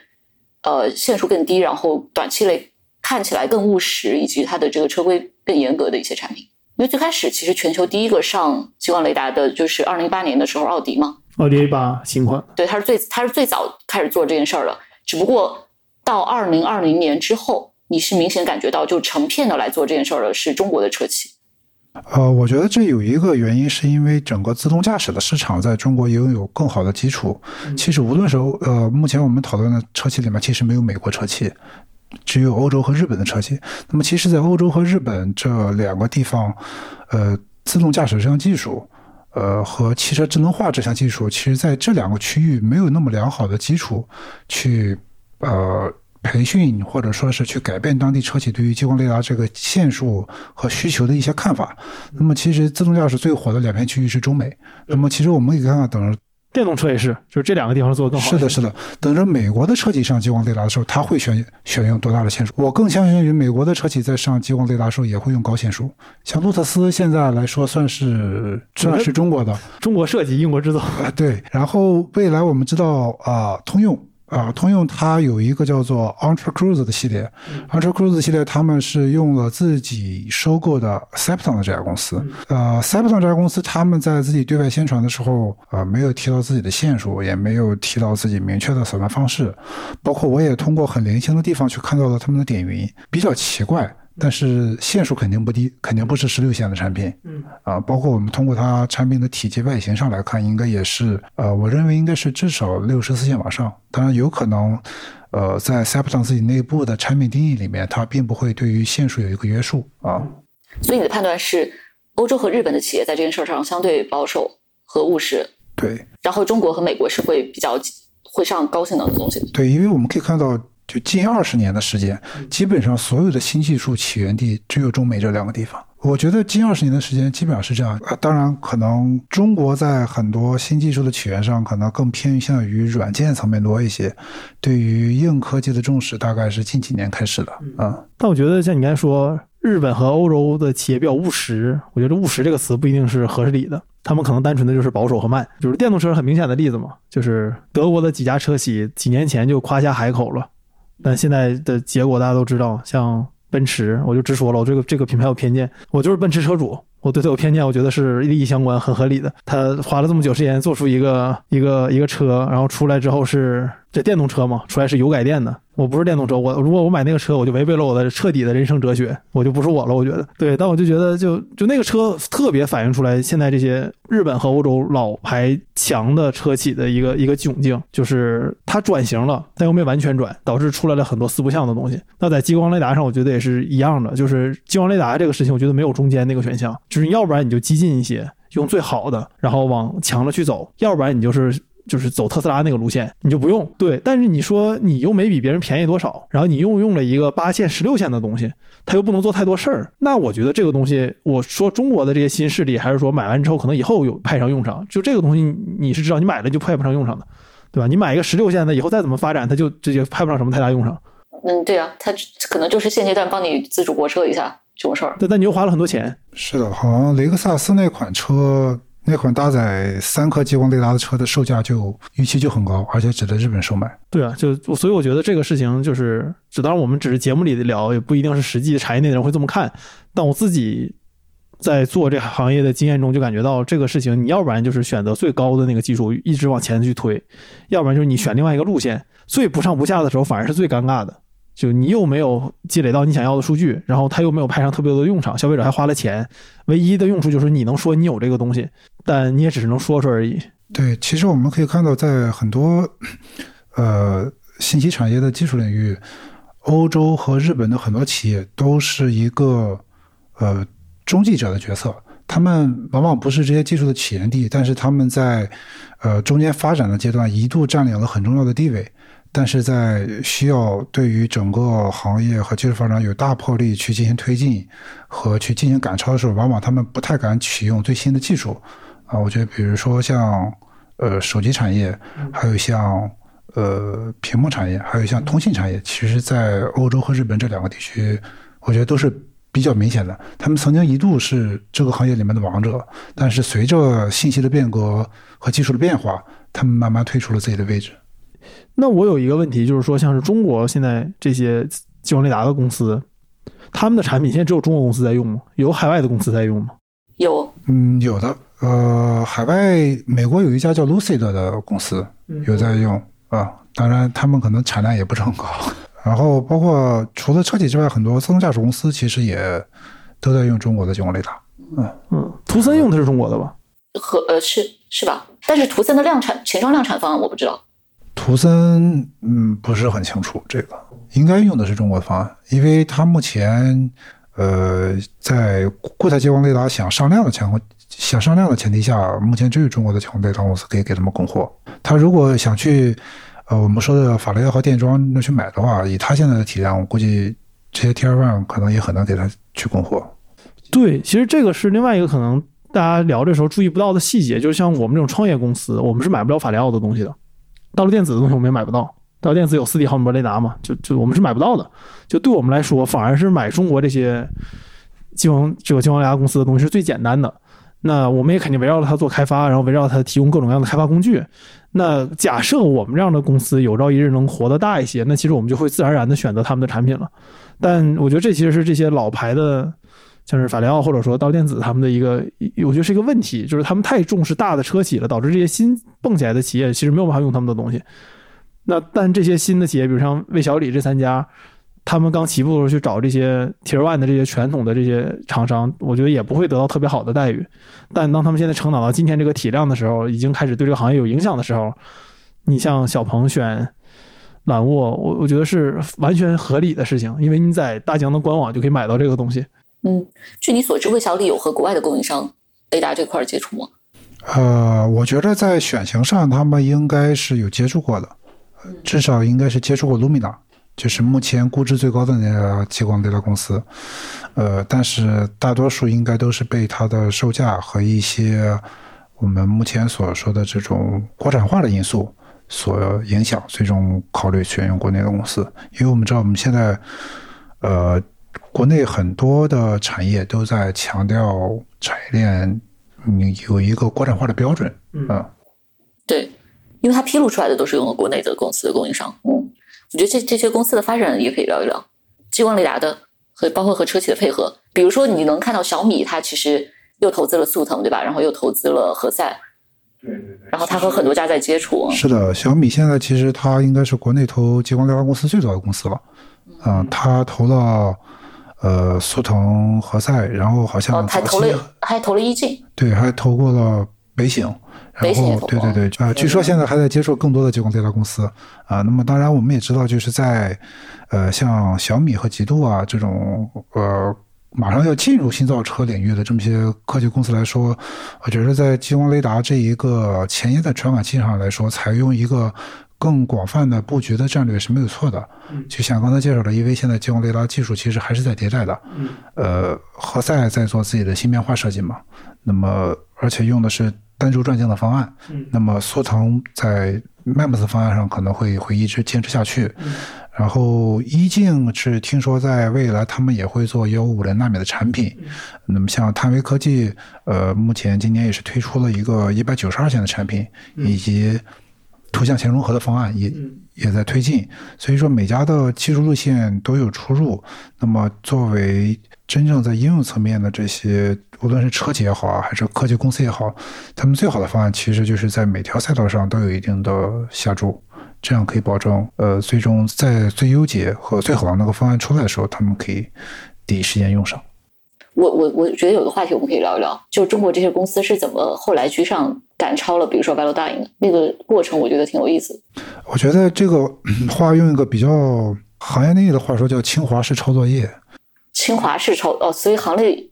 呃线数更低，然后短期内看起来更务实，以及它的这个车规更严格的一些产品。因为最开始其实全球第一个上激光雷达的就是二零一八年的时候奥迪嘛，奥迪 A 八新款，对，它是最它是最早开始做这件事儿的。只不过到二零二零年之后，你是明显感觉到就成片的来做这件事儿的是中国的车企。呃，我觉得这有一个原因，是因为整个自动驾驶的市场在中国拥有更好的基础。其实无论是呃，目前我们讨论的车企里面，其实没有美国车企。只有欧洲和日本的车企。那么，其实，在欧洲和日本这两个地方，呃，自动驾驶这项技术，呃，和汽车智能化这项技术，其实在这两个区域没有那么良好的基础去呃培训，或者说是去改变当地车企对于激光雷达这个线数和需求的一些看法。那么，其实自动驾驶最火的两片区域是中美。那么，其实我们可以看看，等。电动车也是，就是这两个地方做的更好。是的，是的。等着美国的车企上激光雷达的时候，他会选选用多大的线束？我更相信于美国的车企在上激光雷达的时候也会用高线束。像路特斯现在来说，算是算是中国的，中国设计，英国制造。啊，对。然后未来我们知道啊，通用。啊，通用它有一个叫做 Ultra Cruise 的系列，Ultra Cruise 系列他们是用了自己收购的 Septon 的这家公司。呃，Septon 这家公司他们在自己对外宣传的时候，呃，没有提到自己的线索，也没有提到自己明确的扫描方式。包括我也通过很零星的地方去看到了他们的点云，比较奇怪。但是线数肯定不低，肯定不是十六线的产品。嗯啊，包括我们通过它产品的体积外形上来看，应该也是呃，我认为应该是至少六十四线往上。当然有可能，呃，在 s a p t o n 自己内部的产品定义里面，它并不会对于线数有一个约束啊。所以你的判断是，欧洲和日本的企业在这件事上相对保守和务实。对。然后中国和美国是会比较会上高性能的东西。对，因为我们可以看到。就近二十年的时间，基本上所有的新技术起源地只有中美这两个地方。我觉得近二十年的时间基本上是这样。啊，当然，可能中国在很多新技术的起源上，可能更偏向于软件层面多一些。对于硬科技的重视，大概是近几年开始的。啊，但我觉得像你刚才说，日本和欧洲的企业比较务实。我觉得“务实”这个词不一定是合理的，他们可能单纯的就是保守和慢。就是电动车很明显的例子嘛，就是德国的几家车企几年前就夸下海口了。但现在的结果大家都知道，像奔驰，我就直说了，我这个这个品牌有偏见，我就是奔驰车主，我对它有偏见，我觉得是利益相关，很合理的。他花了这么久时间做出一个一个一个车，然后出来之后是这电动车嘛，出来是油改电的。我不是电动车，我如果我买那个车，我就违背了我的彻底的人生哲学，我就不是我了。我觉得，对，但我就觉得，就就那个车特别反映出来现在这些日本和欧洲老牌强的车企的一个一个窘境，就是它转型了，但又没完全转，导致出来了很多四不像的东西。那在激光雷达上，我觉得也是一样的，就是激光雷达这个事情，我觉得没有中间那个选项，就是要不然你就激进一些，用最好的，然后往强了去走，要不然你就是。就是走特斯拉那个路线，你就不用对。但是你说你又没比别人便宜多少，然后你又用了一个八线、十六线的东西，它又不能做太多事儿。那我觉得这个东西，我说中国的这些新势力，还是说买完之后可能以后有派上用场。就这个东西，你是知道你买了就派不上用场的，对吧？你买一个十六线的，以后再怎么发展，它就直接派不上什么太大用场。嗯，对啊，它可能就是现阶段帮你自主泊车一下这种事儿。但，但你又花了很多钱。是的，好像雷克萨斯那款车。那款搭载三颗激光雷达的车的售价就预期就很高，而且只在日本售卖。对啊，就所以我觉得这个事情就是，只当然我们只是节目里的聊，也不一定是实际的产业内的人会这么看。但我自己在做这行业的经验中，就感觉到这个事情，你要不然就是选择最高的那个技术一直往前去推，要不然就是你选另外一个路线，最不上不下的时候反而是最尴尬的。就你又没有积累到你想要的数据，然后它又没有派上特别多的用场，消费者还花了钱，唯一的用处就是你能说你有这个东西，但你也只是能说说而已。对，其实我们可以看到，在很多呃信息产业的技术领域，欧洲和日本的很多企业都是一个呃中继者的角色，他们往往不是这些技术的起源地，但是他们在呃中间发展的阶段一度占领了很重要的地位。但是在需要对于整个行业和技术发展有大魄力去进行推进和去进行赶超的时候，往往他们不太敢启用最新的技术啊。我觉得，比如说像呃手机产业，还有像呃屏幕产业，还有像通信产业，其实，在欧洲和日本这两个地区，我觉得都是比较明显的。他们曾经一度是这个行业里面的王者，但是随着信息的变革和技术的变化，他们慢慢退出了自己的位置。那我有一个问题，就是说，像是中国现在这些激光雷达的公司，他们的产品现在只有中国公司在用吗？有海外的公司在用吗？有，嗯，有的。呃，海外美国有一家叫 Lucid 的公司有在用啊，当然他们可能产量也不是很高。然后包括除了车企之外，很多自动驾驶公司其实也都在用中国的激光雷达。嗯嗯，图森用的是中国的吧？和呃是是吧？但是图森的量产前装量产方案我不知道。图森嗯不是很清楚这个，应该用的是中国的方案，因为它目前呃在固态激光雷达想上量的情况想上量的前提下，目前只有中国的激光雷达公司可以给他们供货。他如果想去呃我们说的法雷奥和电装那去买的话，以他现在的体量，我估计这些 Tier One 可能也很难给他去供货。对，其实这个是另外一个可能大家聊的时候注意不到的细节，就像我们这种创业公司，我们是买不了法雷奥的东西的。大陆电子的东西我们也买不到，大陆电子有四 D 毫米波雷达嘛，就就我们是买不到的。就对我们来说，反而是买中国这些激光这个激光雷达公司的东西是最简单的。那我们也肯定围绕着它做开发，然后围绕它提供各种各样的开发工具。那假设我们这样的公司有朝一日能活得大一些，那其实我们就会自然而然的选择他们的产品了。但我觉得这其实是这些老牌的，像是法雷奥或者说大陆电子他们的一个，我觉得是一个问题，就是他们太重视大的车企了，导致这些新蹦起来的企业其实没有办法用他们的东西。那但这些新的企业，比如像魏小李这三家，他们刚起步的时候去找这些 Tier One 的这些传统的这些厂商，我觉得也不会得到特别好的待遇。但当他们现在成长到今天这个体量的时候，已经开始对这个行业有影响的时候，你像小鹏选揽沃，我我觉得是完全合理的事情，因为你在大疆的官网就可以买到这个东西。嗯，据你所知，魏小李有和国外的供应商雷达这块接触吗？呃，我觉得在选型上，他们应该是有接触过的，至少应该是接触过 Lumina，就是目前估值最高的那个激光雷达公司。呃，但是大多数应该都是被它的售价和一些我们目前所说的这种国产化的因素所影响，最终考虑选用国内的公司。因为我们知道，我们现在呃，国内很多的产业都在强调产业链。嗯有一个国产化的标准，嗯，对，因为它披露出来的都是用了国内的公司的供应商，嗯，我觉得这这些公司的发展也可以聊一聊，激光雷达的和包括和车企的配合，比如说你能看到小米，它其实又投资了速腾，对吧？然后又投资了何赛，对对对，然后它和很多家在接触，是的，小米现在其实它应该是国内投激光雷达公司最早的公司了，嗯，它投了。呃，速腾、何赛，然后好像还投了，还投了一进，对，还投过了北醒，然后对对对，呃，据说现在还在接受更多的激光雷达公司啊。那么当然，我们也知道，就是在呃，像小米和极度啊这种呃，马上要进入新造车领域的这么些科技公司来说，我觉得在激光雷达这一个前沿的传感器上来说，采用一个。更广泛的布局的战略是没有错的，就像刚才介绍的，因为现在激光雷达技术其实还是在迭代的，呃，何赛在做自己的芯片化设计嘛，那么而且用的是单轴转镜的方案，那么苏腾在 MEMS 方案上可能会会一直坚持下去，然后一镜是听说在未来他们也会做幺五零纳米的产品，那么像探微科技，呃，目前今年也是推出了一个一百九十二线的产品，以及。图像前融合的方案也也在推进，所以说每家的技术路线都有出入。那么作为真正在应用层面的这些，无论是车企也好啊，还是科技公司也好，他们最好的方案其实就是在每条赛道上都有一定的下注，这样可以保证呃最终在最优解和最好的那个方案出来的时候，他们可以第一时间用上。我我我觉得有个话题我们可以聊一聊，就中国这些公司是怎么后来居上赶超了，比如说 Velodyne 那个过程，我觉得挺有意思。我觉得这个话用一个比较行业内的话说，叫清华式抄作业。清华式抄哦，所以行内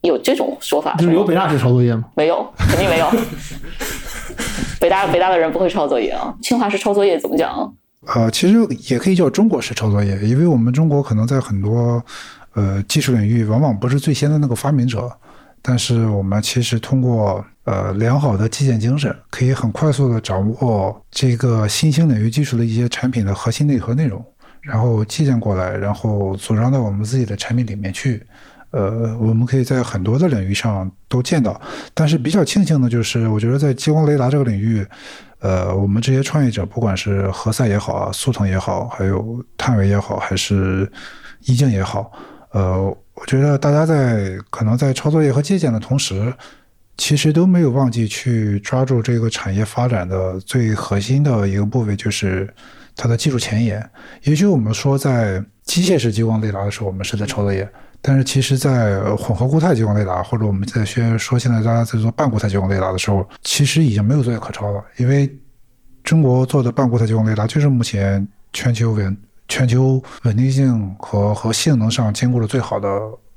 有这种说法，就是有北大式抄作业吗？没有，肯定没有。北大北大的人不会抄作业啊。清华式抄作业怎么讲？呃，其实也可以叫中国式抄作业，因为我们中国可能在很多。呃，技术领域往往不是最先的那个发明者，但是我们其实通过呃良好的基建精神，可以很快速的掌握这个新兴领域技术的一些产品的核心内核内容，然后借鉴过来，然后组装到我们自己的产品里面去。呃，我们可以在很多的领域上都见到。但是比较庆幸的就是，我觉得在激光雷达这个领域，呃，我们这些创业者，不管是何赛也好啊，速腾也好，还有探维也好，还是一镜也好，呃，我觉得大家在可能在抄作业和借鉴的同时，其实都没有忘记去抓住这个产业发展的最核心的一个部位，就是它的技术前沿。也许我们说在机械式激光雷达的时候，我们是在抄作业。但是其实，在混合固态激光雷达，或者我们在学说现在大家在做半固态激光雷达的时候，其实已经没有作业可抄了，因为中国做的半固态激光雷达就是目前全球稳、全球稳定性和和性能上兼顾的最好的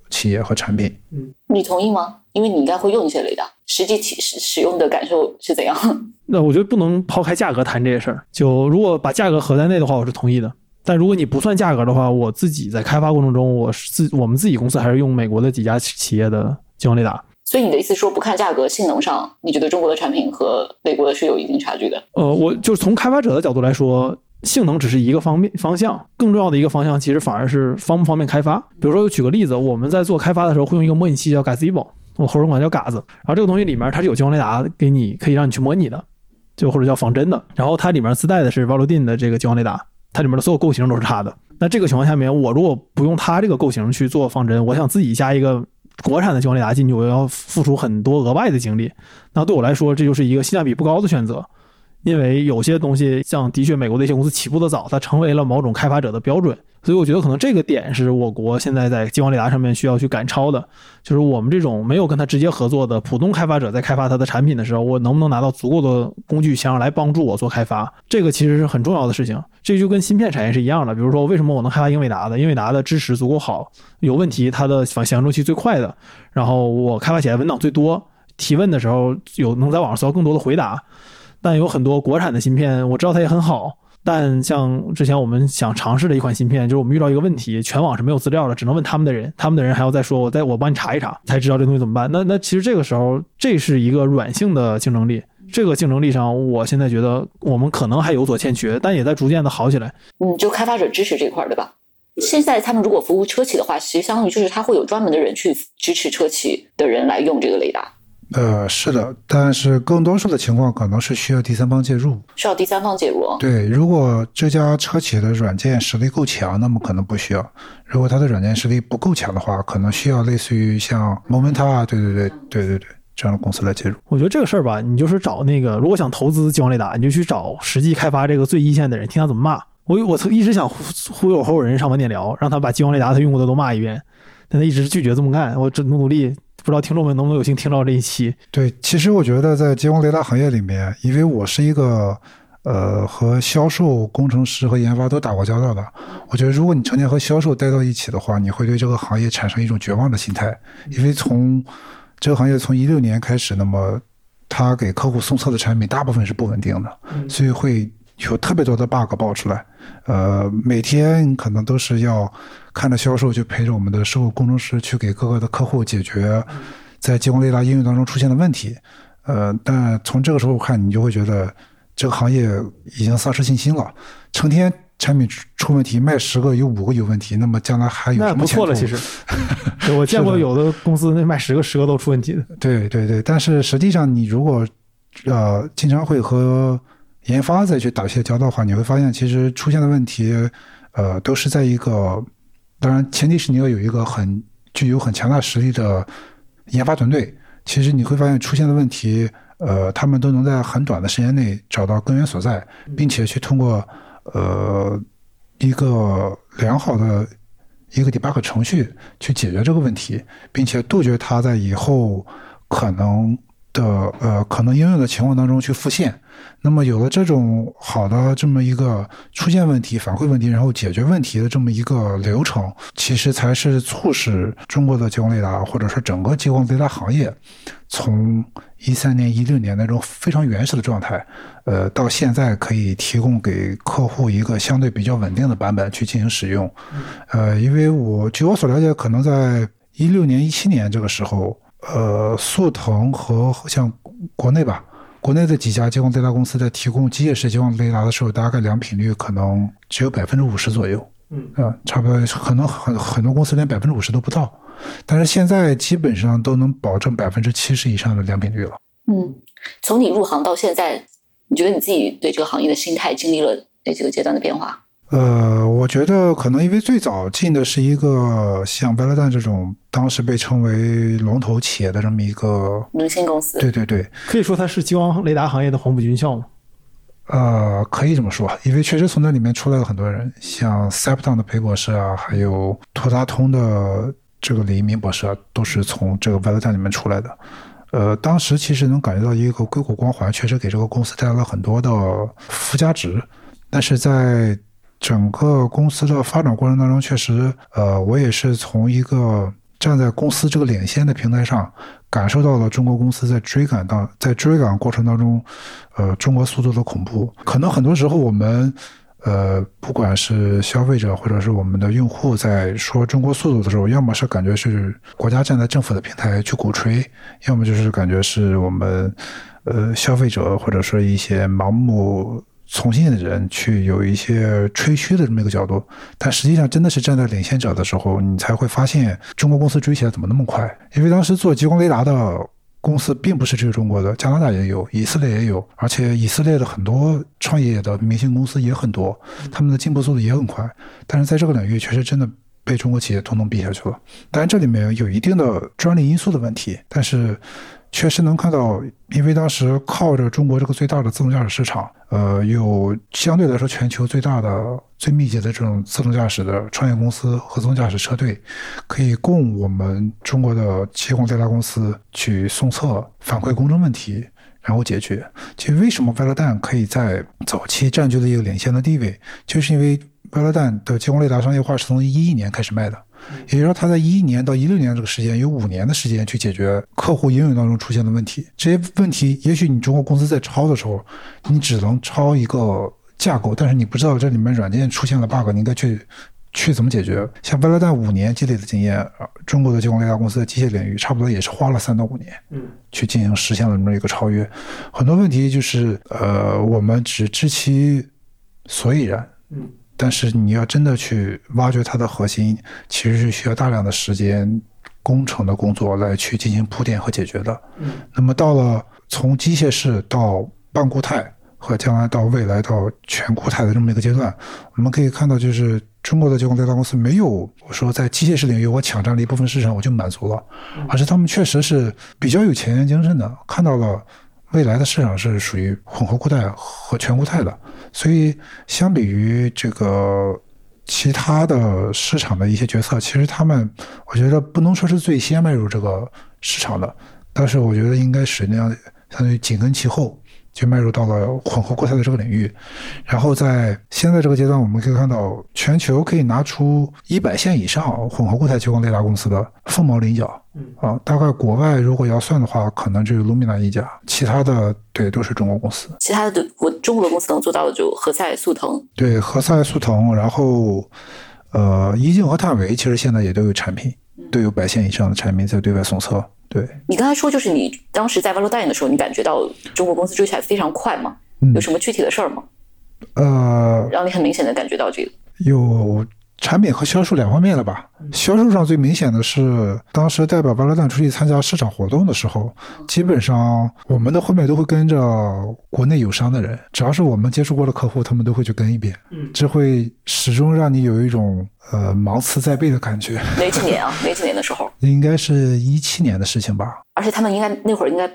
企业和产品。嗯，你同意吗？因为你应该会用一些雷达，实际体使使用的感受是怎样？那我觉得不能抛开价格谈这些事儿。就如果把价格合在内的话，我是同意的。但如果你不算价格的话，我自己在开发过程中，我是自我们自己公司还是用美国的几家企业的激光雷达。所以你的意思说，不看价格，性能上，你觉得中国的产品和美国的是有一定差距的？呃，我就是从开发者的角度来说，性能只是一个方面方向，更重要的一个方向其实反而是方不方便开发。比如说，举个例子，我们在做开发的时候会用一个模拟器叫 Gazebo，我后人管叫嘎子。然后这个东西里面它是有激光雷达给你可以让你去模拟的，就或者叫仿真的。然后它里面自带的是 Volodin 的这个激光雷达，它里面的所有构型都是它的。那这个情况下面，我如果不用它这个构型去做仿真，我想自己加一个国产的激光雷达进去，我要付出很多额外的精力。那对我来说，这就是一个性价比不高的选择，因为有些东西像的确美国的一些公司起步的早，它成为了某种开发者的标准。所以我觉得可能这个点是我国现在在激光雷达上面需要去赶超的，就是我们这种没有跟他直接合作的普通开发者在开发他的产品的时候，我能不能拿到足够的工具箱来帮助我做开发？这个其实是很重要的事情。这就跟芯片产业是一样的。比如说，为什么我能开发英伟达的？英伟达的支持足够好，有问题它的反响应周期最快的，然后我开发起来文档最多，提问的时候有能在网上搜到更多的回答。但有很多国产的芯片，我知道它也很好。但像之前我们想尝试的一款芯片，就是我们遇到一个问题，全网是没有资料的，只能问他们的人，他们的人还要再说，我再我帮你查一查，才知道这东西怎么办。那那其实这个时候，这是一个软性的竞争力，这个竞争力上，我现在觉得我们可能还有所欠缺，但也在逐渐的好起来。嗯，就开发者支持这块儿，对吧？现在他们如果服务车企的话，其实相当于就是他会有专门的人去支持车企的人来用这个雷达。呃，是的，但是更多数的情况可能是需要第三方介入，需要第三方介入。对，如果这家车企的软件实力够强，那么可能不需要；如果它的软件实力不够强的话，可能需要类似于像 Momenta 啊，对对对对对对这样的公司来介入。我觉得这个事儿吧，你就是找那个，如果想投资激光雷达，你就去找实际开发这个最一线的人，听他怎么骂。我我曾一直想忽忽悠合伙人上晚点聊，让他把激光雷达他用过的都骂一遍，但他一直拒绝这么干。我努努力。不知道听众们能不能有幸听到这一期？对，其实我觉得在激光雷达行业里面，因为我是一个呃和销售、工程师和研发都打过交道的，我觉得如果你成天和销售待到一起的话，你会对这个行业产生一种绝望的心态。因为从这个行业从一六年开始，那么他给客户送测的产品大部分是不稳定的，所以会有特别多的 bug 爆出来。呃，每天可能都是要。看着销售就陪着我们的售后工程师去给各个的客户解决在激光雷达应用当中出现的问题，呃，但从这个时候看，你就会觉得这个行业已经丧失信心了。成天产品出问题，卖十个有五个有问题，那么将来还有什么不错了，其实 我见过有的公司那卖十个十个都出问题的。对对对，但是实际上你如果呃经常会和研发再去打一些交道的话，你会发现其实出现的问题呃都是在一个。当然，前提是你要有一个很具有很强大实力的研发团队。其实你会发现出现的问题，呃，他们都能在很短的时间内找到根源所在，并且去通过呃一个良好的一个 debug 程序去解决这个问题，并且杜绝它在以后可能的呃可能应用的情况当中去复现。那么有了这种好的这么一个出现问题、反馈问题，然后解决问题的这么一个流程，其实才是促使中国的激光雷达，或者说整个激光雷达行业，从一三年、一六年那种非常原始的状态，呃，到现在可以提供给客户一个相对比较稳定的版本去进行使用。呃，因为我据我所了解，可能在一六年、一七年这个时候，呃，速腾和像国内吧。国内的几家激光雷达公司在提供机械式激光雷达的时候，大概良品率可能只有百分之五十左右。嗯，啊，差不多，可能很很多公司连百分之五十都不到。但是现在基本上都能保证百分之七十以上的良品率了。嗯，从你入行到现在，你觉得你自己对这个行业的心态经历了哪几个阶段的变化？呃，我觉得可能因为最早进的是一个像白乐蛋这种当时被称为龙头企业的这么一个明星公司，对对对，可以说它是激光雷达行业的黄埔军校吗？呃，可以这么说，因为确实从那里面出来了很多人，像 Septon 的裴博士啊，还有托达通的这个李一鸣博士啊，都是从这个白乐蛋里面出来的。呃，当时其实能感觉到一个硅谷光环，确实给这个公司带来了很多的附加值，但是在整个公司的发展过程当中，确实，呃，我也是从一个站在公司这个领先的平台上，感受到了中国公司在追赶当在追赶过程当中，呃，中国速度的恐怖。可能很多时候我们，呃，不管是消费者或者是我们的用户在说中国速度的时候，要么是感觉是国家站在政府的平台去鼓吹，要么就是感觉是我们，呃，消费者或者说一些盲目。从业的人去有一些吹嘘的这么一个角度，但实际上真的是站在领先者的时候，你才会发现中国公司追起来怎么那么快？因为当时做激光雷达的公司并不是只有中国的，加拿大也有，以色列也有，而且以色列的很多创业的明星公司也很多，他们的进步速度也很快。但是在这个领域，确实真的被中国企业统统比下去了。当然，这里面有一定的专利因素的问题，但是。确实能看到，因为当时靠着中国这个最大的自动驾驶市场，呃，有相对来说全球最大的、最密集的这种自动驾驶的创业公司和自动驾驶车队，可以供我们中国的激光雷达公司去送测、反馈工程问题，然后解决。其实，为什么 v 乐 l 可以在早期占据了一个领先的地位，就是因为 v 乐 l 的激光雷达商业化是从一一年开始卖的。也就是说，他在一一年到一六年这个时间，有五年的时间去解决客户应用当中出现的问题。这些问题，也许你中国公司在抄的时候，你只能抄一个架构，但是你不知道这里面软件出现了 bug，你应该去去怎么解决。像威乐蛋五年积累的经验，中国的激光雷达公司在机械领域差不多也是花了三到五年，嗯，去进行实现了这么一个超越。很多问题就是，呃，我们只知其所以然，嗯。但是你要真的去挖掘它的核心，其实是需要大量的时间、工程的工作来去进行铺垫和解决的。嗯，那么到了从机械式到半固态，和将来到未来到全固态的这么一个阶段，我们可以看到，就是中国的激光雷达公司没有我说在机械式领域我抢占了一部分市场我就满足了，而是他们确实是比较有前沿精神的，看到了未来的市场是属于混合固态和全固态的。所以，相比于这个其他的市场的一些决策，其实他们，我觉得不能说是最先迈入这个市场的，但是我觉得应该是那样，相当于紧跟其后。就迈入到了混合固态的这个领域，然后在现在这个阶段，我们可以看到全球可以拿出一百线以上混合固态激光雷达公司的凤毛麟角。嗯啊，大概国外如果要算的话，可能只有 Lumina 一家，其他的对都是中国公司。其他的我中国的公司能做到的就何赛、速腾。对，何赛、速腾，然后呃，一镜和探维其实现在也都有产品，都有百线以上的产品在对外送测。对你刚才说，就是你当时在 v a l o d i n 的时候，你感觉到中国公司追起来非常快吗？有什么具体的事儿吗？呃，让你很明显的感觉到这个有。产品和销售两方面了吧？销售上最明显的是，当时代表巴拉蛋出去参加市场活动的时候，基本上我们的后面都会跟着国内友商的人，只要是我们接触过的客户，他们都会去跟一遍。嗯，这会始终让你有一种呃芒刺在背的感觉。哪几年啊？哪几年的时候？应该是一七年的事情吧。而且他们应该那会儿应该。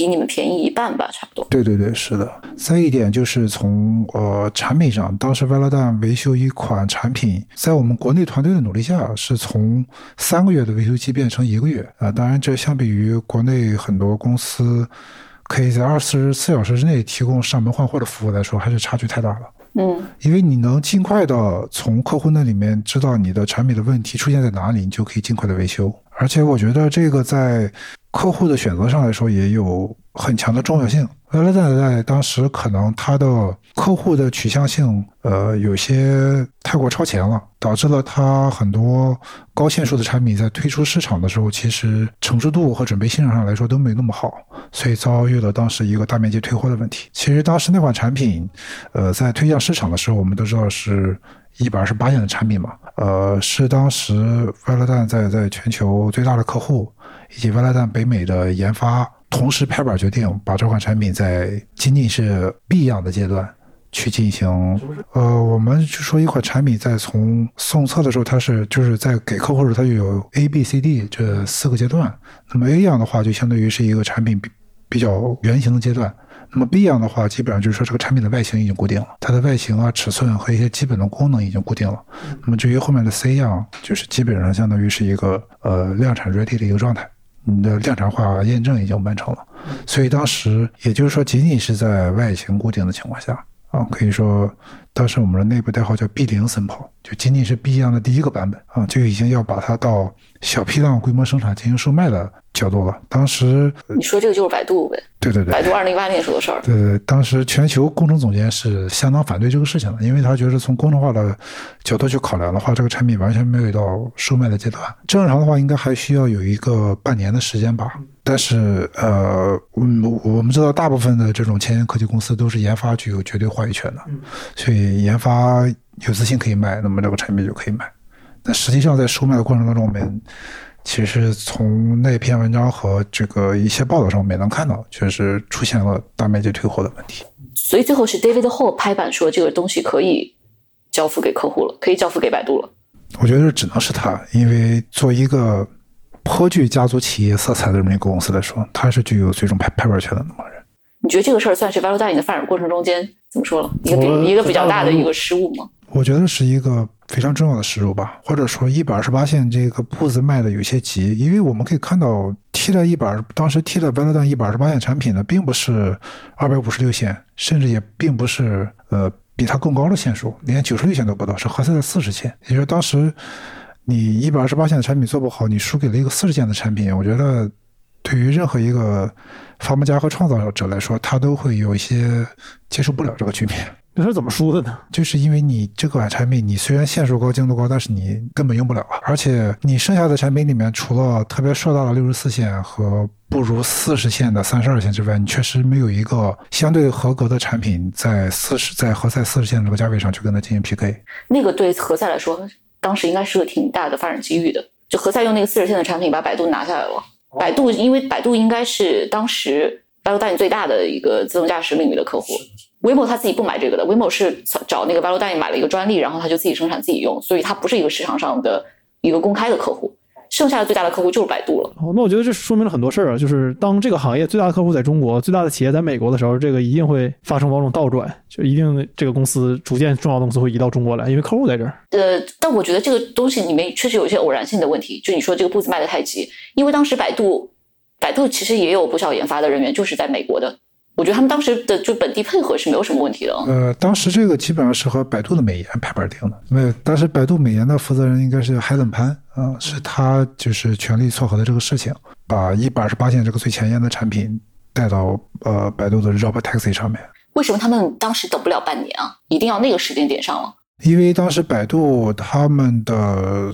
比你们便宜一半吧，差不多。对对对，是的。再一点就是从呃产品上，当时 v a l a n 维修一款产品，在我们国内团队的努力下，是从三个月的维修期变成一个月啊。当然，这相比于国内很多公司可以在二十四小时之内提供上门换货的服务来说，还是差距太大了。嗯，因为你能尽快的从客户那里面知道你的产品的问题出现在哪里，你就可以尽快的维修。而且我觉得这个在客户的选择上来说也有很强的重要性威乐蛋在当时可能它的客户的取向性，呃，有些太过超前了，导致了它很多高线数的产品在推出市场的时候，其实成熟度和准备性上来说都没那么好，所以遭遇了当时一个大面积退货的问题。其实当时那款产品，呃，在推向市场的时候，我们都知道是一百二十八线的产品嘛，呃，是当时威乐蛋在在全球最大的客户以及威乐蛋北美的研发。同时拍板决定把这款产品在仅仅是 B 样的阶段去进行，呃，我们就说一款产品在从送测的时候，它是就是在给客户时，它就有 A、B、C、D 这四个阶段。那么 A 样的话，就相当于是一个产品比比较原型的阶段。那么 B 样的话，基本上就是说这个产品的外形已经固定了，它的外形啊、尺寸和一些基本的功能已经固定了。那么至于后面的 C 样，就是基本上相当于是一个呃量产 ready 的一个状态。你的量产化验证已经完成了，所以当时也就是说，仅仅是在外形固定的情况下啊，可以说当时我们的内部代号叫 B 零森跑，就仅仅是 B 样的第一个版本啊，就已经要把它到小批量规模生产进行售卖的角度了。当时你说这个就是百度呗？对对对，百度二零一八年时候的事儿。对对，当时全球工程总监是相当反对这个事情的，因为他觉得从工程化的角度去考量的话，这个产品完全没有到售卖的阶段。正常的话，应该还需要有一个半年的时间吧。但是呃，我，我们知道大部分的这种前沿科技公司都是研发具有绝对话语权的，所以研发有自信可以卖，那么这个产品就可以卖。但实际上在售卖的过程当中，我们。其实从那篇文章和这个一些报道上我们能看到，确实出现了大面积退货的问题。所以最后是 David Ho 拍板说这个东西可以交付给客户了，可以交付给百度了。我觉得只能是他，因为做一个颇具家族企业色彩的这么一个公司来说，他是具有最终拍拍板权的那么人。你觉得这个事儿算是 Value 大影的发展过程中间怎么说了一个一个比较大的一个失误吗？我觉得是一个。非常重要的失误吧，或者说一百二十八线这个步子迈的有些急，因为我们可以看到替代一百，当时 T 的白乐蛋一百二十八线产品的，并不是二百五十六线，甚至也并不是呃比它更高的线数，连九十六线都不到，是合算的四十线。也就是当时你一百二十八线的产品做不好，你输给了一个四十线的产品，我觉得对于任何一个发明家和创造者来说，他都会有一些接受不了这个局面。那是怎么输的呢？就是因为你这款产品，你虽然线数高、精度高，但是你根本用不了啊。而且你剩下的产品里面，除了特别硕大的六十四线和不如四十线的三十二线之外，你确实没有一个相对合格的产品在四十在何塞四十线这个价位上去跟它进行 PK。那个对何塞来说，当时应该是个挺大的发展机遇的。就何塞用那个四十线的产品把百度拿下来了。百度因为百度应该是当时百度大影最大的一个自动驾驶领域的客户。Waymo 他自己不买这个的，Waymo 是找那个 Velodyne 买了一个专利，然后他就自己生产自己用，所以它不是一个市场上的一个公开的客户。剩下的最大的客户就是百度了。哦，那我觉得这说明了很多事儿啊，就是当这个行业最大的客户在中国，最大的企业在美国的时候，这个一定会发生某种倒转，就一定这个公司逐渐重要的公司会移到中国来，因为客户在这儿。呃，但我觉得这个东西里面确实有一些偶然性的问题，就你说这个步子迈得太急，因为当时百度，百度其实也有不少研发的人员就是在美国的。我觉得他们当时的就本地配合是没有什么问题的。呃，当时这个基本上是和百度的美颜拍板定的。没有，当时百度美颜的负责人应该是海冷潘啊，是他就是全力撮合的这个事情，把一百二十八线这个最前沿的产品带到呃百度的 Robotaxi 上面。为什么他们当时等不了半年啊？一定要那个时间点上了？因为当时百度他们的，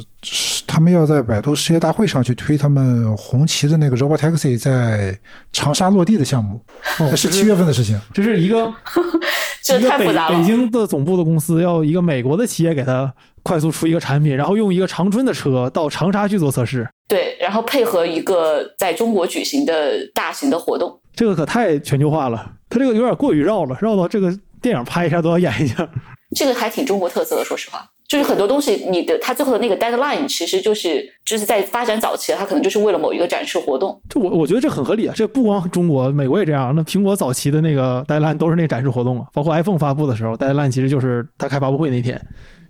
他们要在百度世界大会上去推他们红旗的那个 Robotaxi 在长沙落地的项目，那是七月份的事情。这是一个，这太复杂了。北京的总部的公司要一个美国的企业给他快速出一个产品，然后用一个长春的车到长沙去做测试。对，然后配合一个在中国举行的大型的活动。这个可太全球化了，他这个有点过于绕了，绕到这个电影拍一下都要演一下。这个还挺中国特色的，说实话，就是很多东西，你的它最后的那个 deadline 其实就是就是在发展早期，它可能就是为了某一个展示活动。这我我觉得这很合理啊，这不光中国，美国也这样。那苹果早期的那个 deadline 都是那展示活动啊，包括 iPhone 发布的时候，deadline 其实就是它开发布会那天。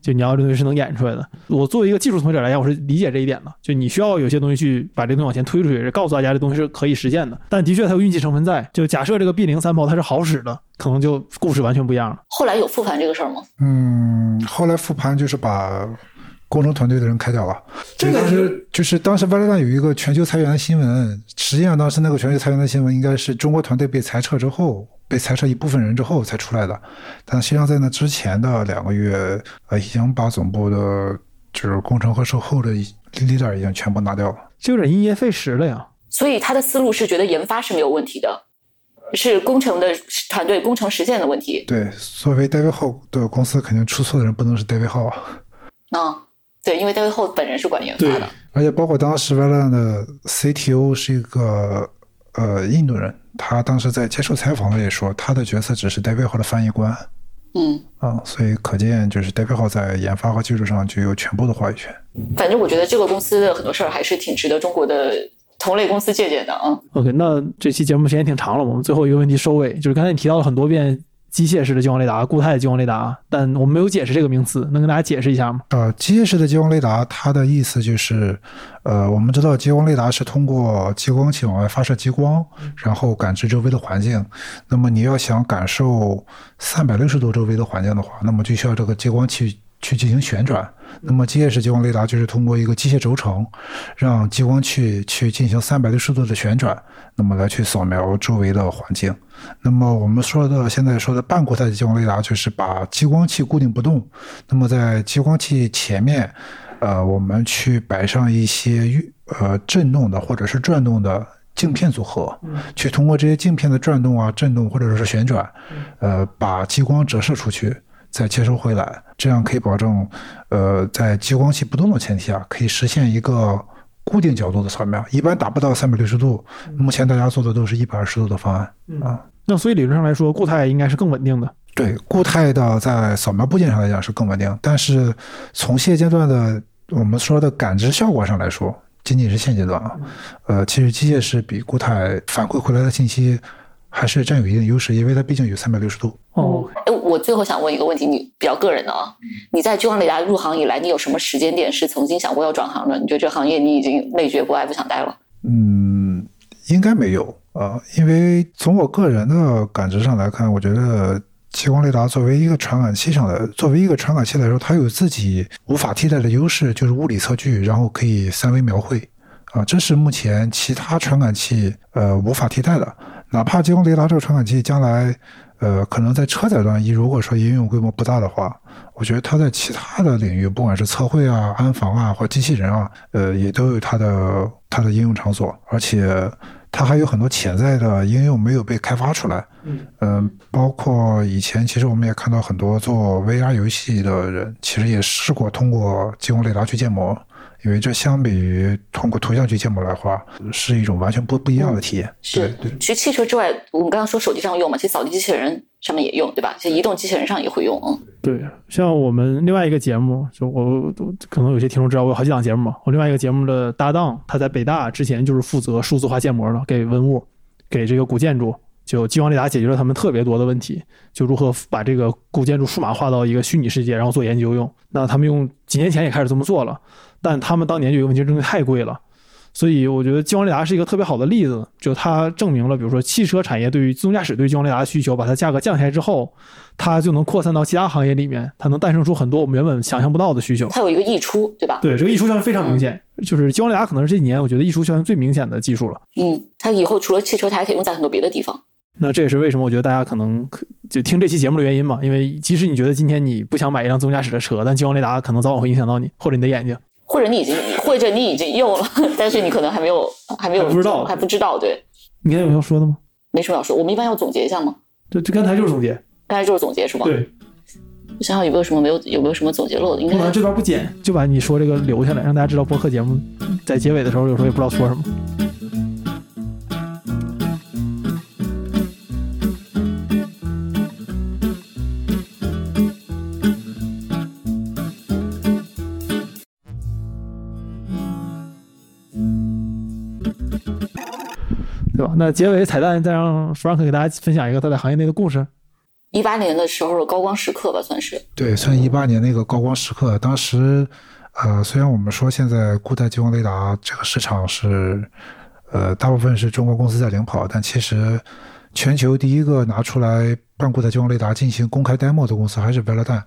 就你要这东西是能演出来的，我作为一个技术从业者来讲，我是理解这一点的。就你需要有些东西去把这东西往前推出去，告诉大家这东西是可以实现的。但的确它有运气成分在。就假设这个 B 零三炮它是好使的，可能就故事完全不一样了。后来有复盘这个事儿吗？嗯，后来复盘就是把工程团队的人开掉了。这个当时就是当时 v a l 有一个全球裁员的新闻，实际上当时那个全球裁员的新闻应该是中国团队被裁撤之后，被裁撤一部分人之后才出来的。但实际上在那之前的两个月，呃，已经把总部的就是工程和售后的 leader 已经全部拿掉了。就有点因噎废食了呀。所以他的思路是觉得研发是没有问题的，是工程的团队工程实践的问题。对，作为 David Ho 的公司，肯定出错的人不能是 David Ho 啊。啊，对，因为 David Ho 本人是管研发的。而且包括当时 v a l a 的 CTO 是一个呃印度人，他当时在接受采访的也说，他的角色只是 David Ho 的翻译官。嗯，啊，所以可见就是 David Ho 在研发和技术上具有全部的话语权。反正我觉得这个公司的很多事儿还是挺值得中国的同类公司借鉴的啊。OK，那这期节目时间挺长了，我们最后一个问题收尾，就是刚才你提到了很多遍机械式的激光雷达、固态的激光雷达，但我们没有解释这个名词，能跟大家解释一下吗？呃，机械式的激光雷达，它的意思就是，呃，我们知道激光雷达是通过激光器往外发射激光，然后感知周围的环境。那么你要想感受三百六十度周围的环境的话，那么就需要这个激光器去进行旋转。那么机械式激光雷达就是通过一个机械轴承，让激光器去进行三百六十度的旋转，那么来去扫描周围的环境。那么我们说的现在说的半固态的激光雷达，就是把激光器固定不动，那么在激光器前面，呃，我们去摆上一些运呃震动的或者是转动的镜片组合，去通过这些镜片的转动啊、震动或者是旋转，呃，把激光折射出去，再接收回来，这样可以保证，呃，在激光器不动的前提下，可以实现一个固定角度的扫描，一般达不到三百六十度。目前大家做的都是一百二十度的方案啊。那所以理论上来说，固态应该是更稳定的。对，固态的在扫描部件上来讲是更稳定，但是从现阶段的我们说的感知效果上来说，仅仅是现阶段啊，呃，其实机械是比固态反馈回来的信息还是占有一定优势，因为它毕竟有三百六十度。哦，哎，我最后想问一个问题，你比较个人的啊，你在激光雷达入行以来，你有什么时间点是曾经想过要转行的？你觉得这行业你已经内觉不爱，不想待了？嗯，应该没有啊、呃因为从我个人的感知上来看，我觉得激光雷达作为一个传感器上的，作为一个传感器来说，它有自己无法替代的优势，就是物理测距，然后可以三维描绘啊、这是目前其他传感器呃无法替代的。哪怕激光雷达这个传感器将来呃可能在车载端，一如果说应用规模不大的话，我觉得它在其他的领域，不管是测绘啊、安防啊或机器人啊，呃，也都有它的它的应用场所，而且它还有很多潜在的应用没有被开发出来。嗯、包括以前其实我们也看到很多做 VR 游戏的人，其实也试过通过激光雷达去建模。因为这相比于通过图像去建模来画，是一种完全不不一样的体验。是对对，其实汽车之外，我们刚刚说手机上用嘛，其实扫地机器人上面也用，对吧？其实移动机器人上也会用，嗯。对，像我们另外一个节目，就我我可能有些听众知道，我有好几档节目嘛。我另外一个节目的搭档，他在北大之前就是负责数字化建模的，给文物，给这个古建筑，就激光雷达解决了他们特别多的问题，就如何把这个古建筑数码化到一个虚拟世界，然后做研究用。那他们用几年前也开始这么做了，但他们当年就有一个问题，这东西太贵了。所以我觉得激光雷达是一个特别好的例子，就它证明了，比如说汽车产业对于自动驾驶对激光雷达的需求，把它价格降下来之后，它就能扩散到其他行业里面，它能诞生出很多我们原本想象不到的需求。它有一个溢出，对吧？对，这个溢出效应非常明显，就是激光雷达可能是这几年我觉得溢出效应最明显的技术了。嗯，它以后除了汽车，它还可以用在很多别的地方。那这也是为什么我觉得大家可能就听这期节目的原因嘛，因为即使你觉得今天你不想买一辆自动驾驶的车，但激光雷达可能早晚会影响到你或者你的眼睛。或者你已经，或者你已经用了，但是你可能还没有，还没有还不知道还不知道，对，你刚才有要说的吗？没什么要说。我们一般要总结一下吗？对这刚才就是总结。刚才就是总结是吧？对，我想想有没有什么没有，有没有什么总结漏的？应该这段不剪，就把你说这个留下来，让大家知道播客节目在结尾的时候有时候也不知道说什么。那结尾彩蛋，再让 Frank 给大家分享一个他在行业内的故事。一八年的时候的高光时刻吧，算是。对，算一八年那个高光时刻，当时，呃，虽然我们说现在固态激光雷达这个市场是，呃，大部分是中国公司在领跑，但其实全球第一个拿出来半固态激光雷达进行公开 demo 的公司还是 Velodyne。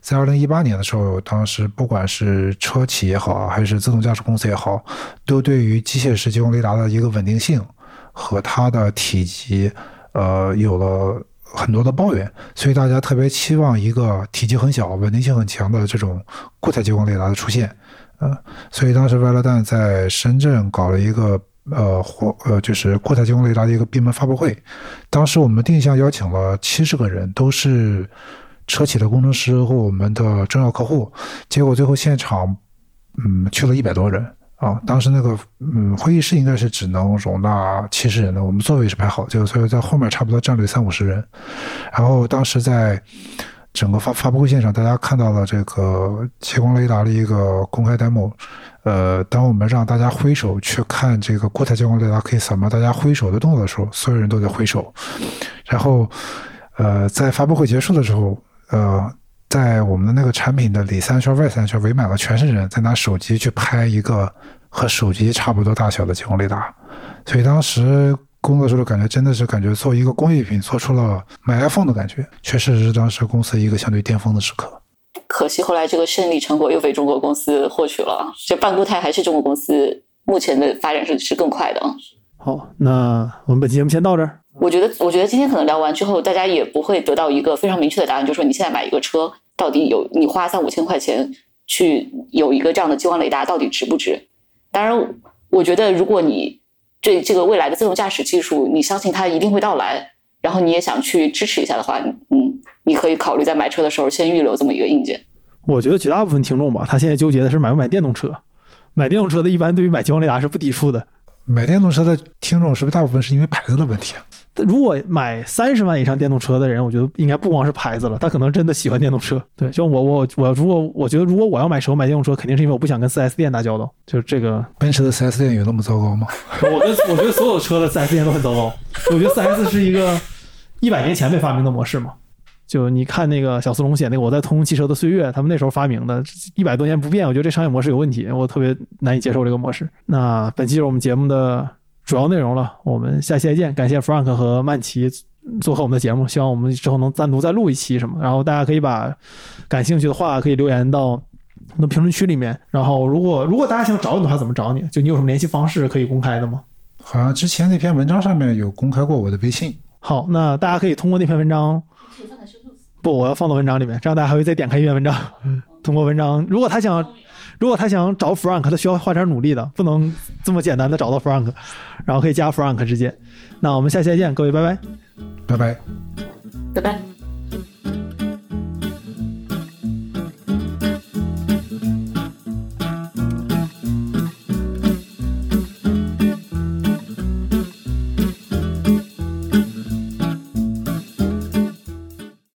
在二零一八年的时候，当时不管是车企也好，还是自动驾驶公司也好，都对于机械式激光雷达的一个稳定性和它的体积，呃，有了很多的抱怨，所以大家特别期望一个体积很小、稳定性很强的这种固态激光雷达的出现。呃，所以当时 v e l o d a n 在深圳搞了一个。呃，或呃，就是固态激光雷达的一个闭门发布会。当时我们定向邀请了七十个人，都是车企的工程师和我们的重要客户。结果最后现场，嗯，去了一百多人啊。当时那个嗯会议室应该是只能容纳七十人的，我们座位是排好，就所以在后面差不多站了三五十人。然后当时在整个发发布会现场，大家看到了这个激光雷达的一个公开 demo。呃，当我们让大家挥手去看这个固态激光雷达可以扫描大家挥手的动作的时候，所有人都在挥手。然后，呃，在发布会结束的时候，呃，在我们的那个产品的里三圈外三圈围满了全是人在拿手机去拍一个和手机差不多大小的激光雷达。所以当时工作时候感觉真的是感觉做一个工艺品做出了买 iPhone 的感觉，确实是当时公司一个相对巅峰的时刻。可惜后来这个胜利成果又被中国公司获取了。这半固态还是中国公司目前的发展是是更快的。好，那我们本期节目先到这儿。我觉得，我觉得今天可能聊完之后，大家也不会得到一个非常明确的答案，就是说你现在买一个车，到底有你花三五千块钱去有一个这样的激光雷达，到底值不值？当然，我觉得如果你对这个未来的自动驾驶技术，你相信它一定会到来，然后你也想去支持一下的话，嗯。你可以考虑在买车的时候先预留这么一个硬件。我觉得绝大部分听众吧，他现在纠结的是买不买电动车。买电动车的一般对于买激光雷达是不抵触的。买电动车的听众是不是大部分是因为牌子的问题啊？如果买三十万以上电动车的人，我觉得应该不光是牌子了，他可能真的喜欢电动车。对，就我我我如果我觉得如果我要买车买电动车，肯定是因为我不想跟四 S 店打交道。就是这个 奔驰的四 S 店有那么糟糕吗？我跟我觉得所有车的四 S 店都很糟糕。我觉得四 S 是一个一百年前被发明的模式嘛。就你看那个小四龙写那个我在通用汽车的岁月，他们那时候发明的，一百多年不变，我觉得这商业模式有问题，我特别难以接受这个模式。那本期就是我们节目的主要内容了，我们下期再见。感谢 Frank 和曼奇做客我们的节目，希望我们之后能单独再录一期什么。然后大家可以把感兴趣的话可以留言到那评论区里面。然后如果如果大家想找你的话，怎么找你？就你有什么联系方式可以公开的吗？好像之前那篇文章上面有公开过我的微信。好，那大家可以通过那篇文章。不，我要放到文章里面，这样大家还会再点开一篇文章。通过文章，如果他想，如果他想找 Frank，他需要花点努力的，不能这么简单的找到 Frank，然后可以加 Frank 直接。那我们下期再见，各位，拜拜，拜拜，拜拜。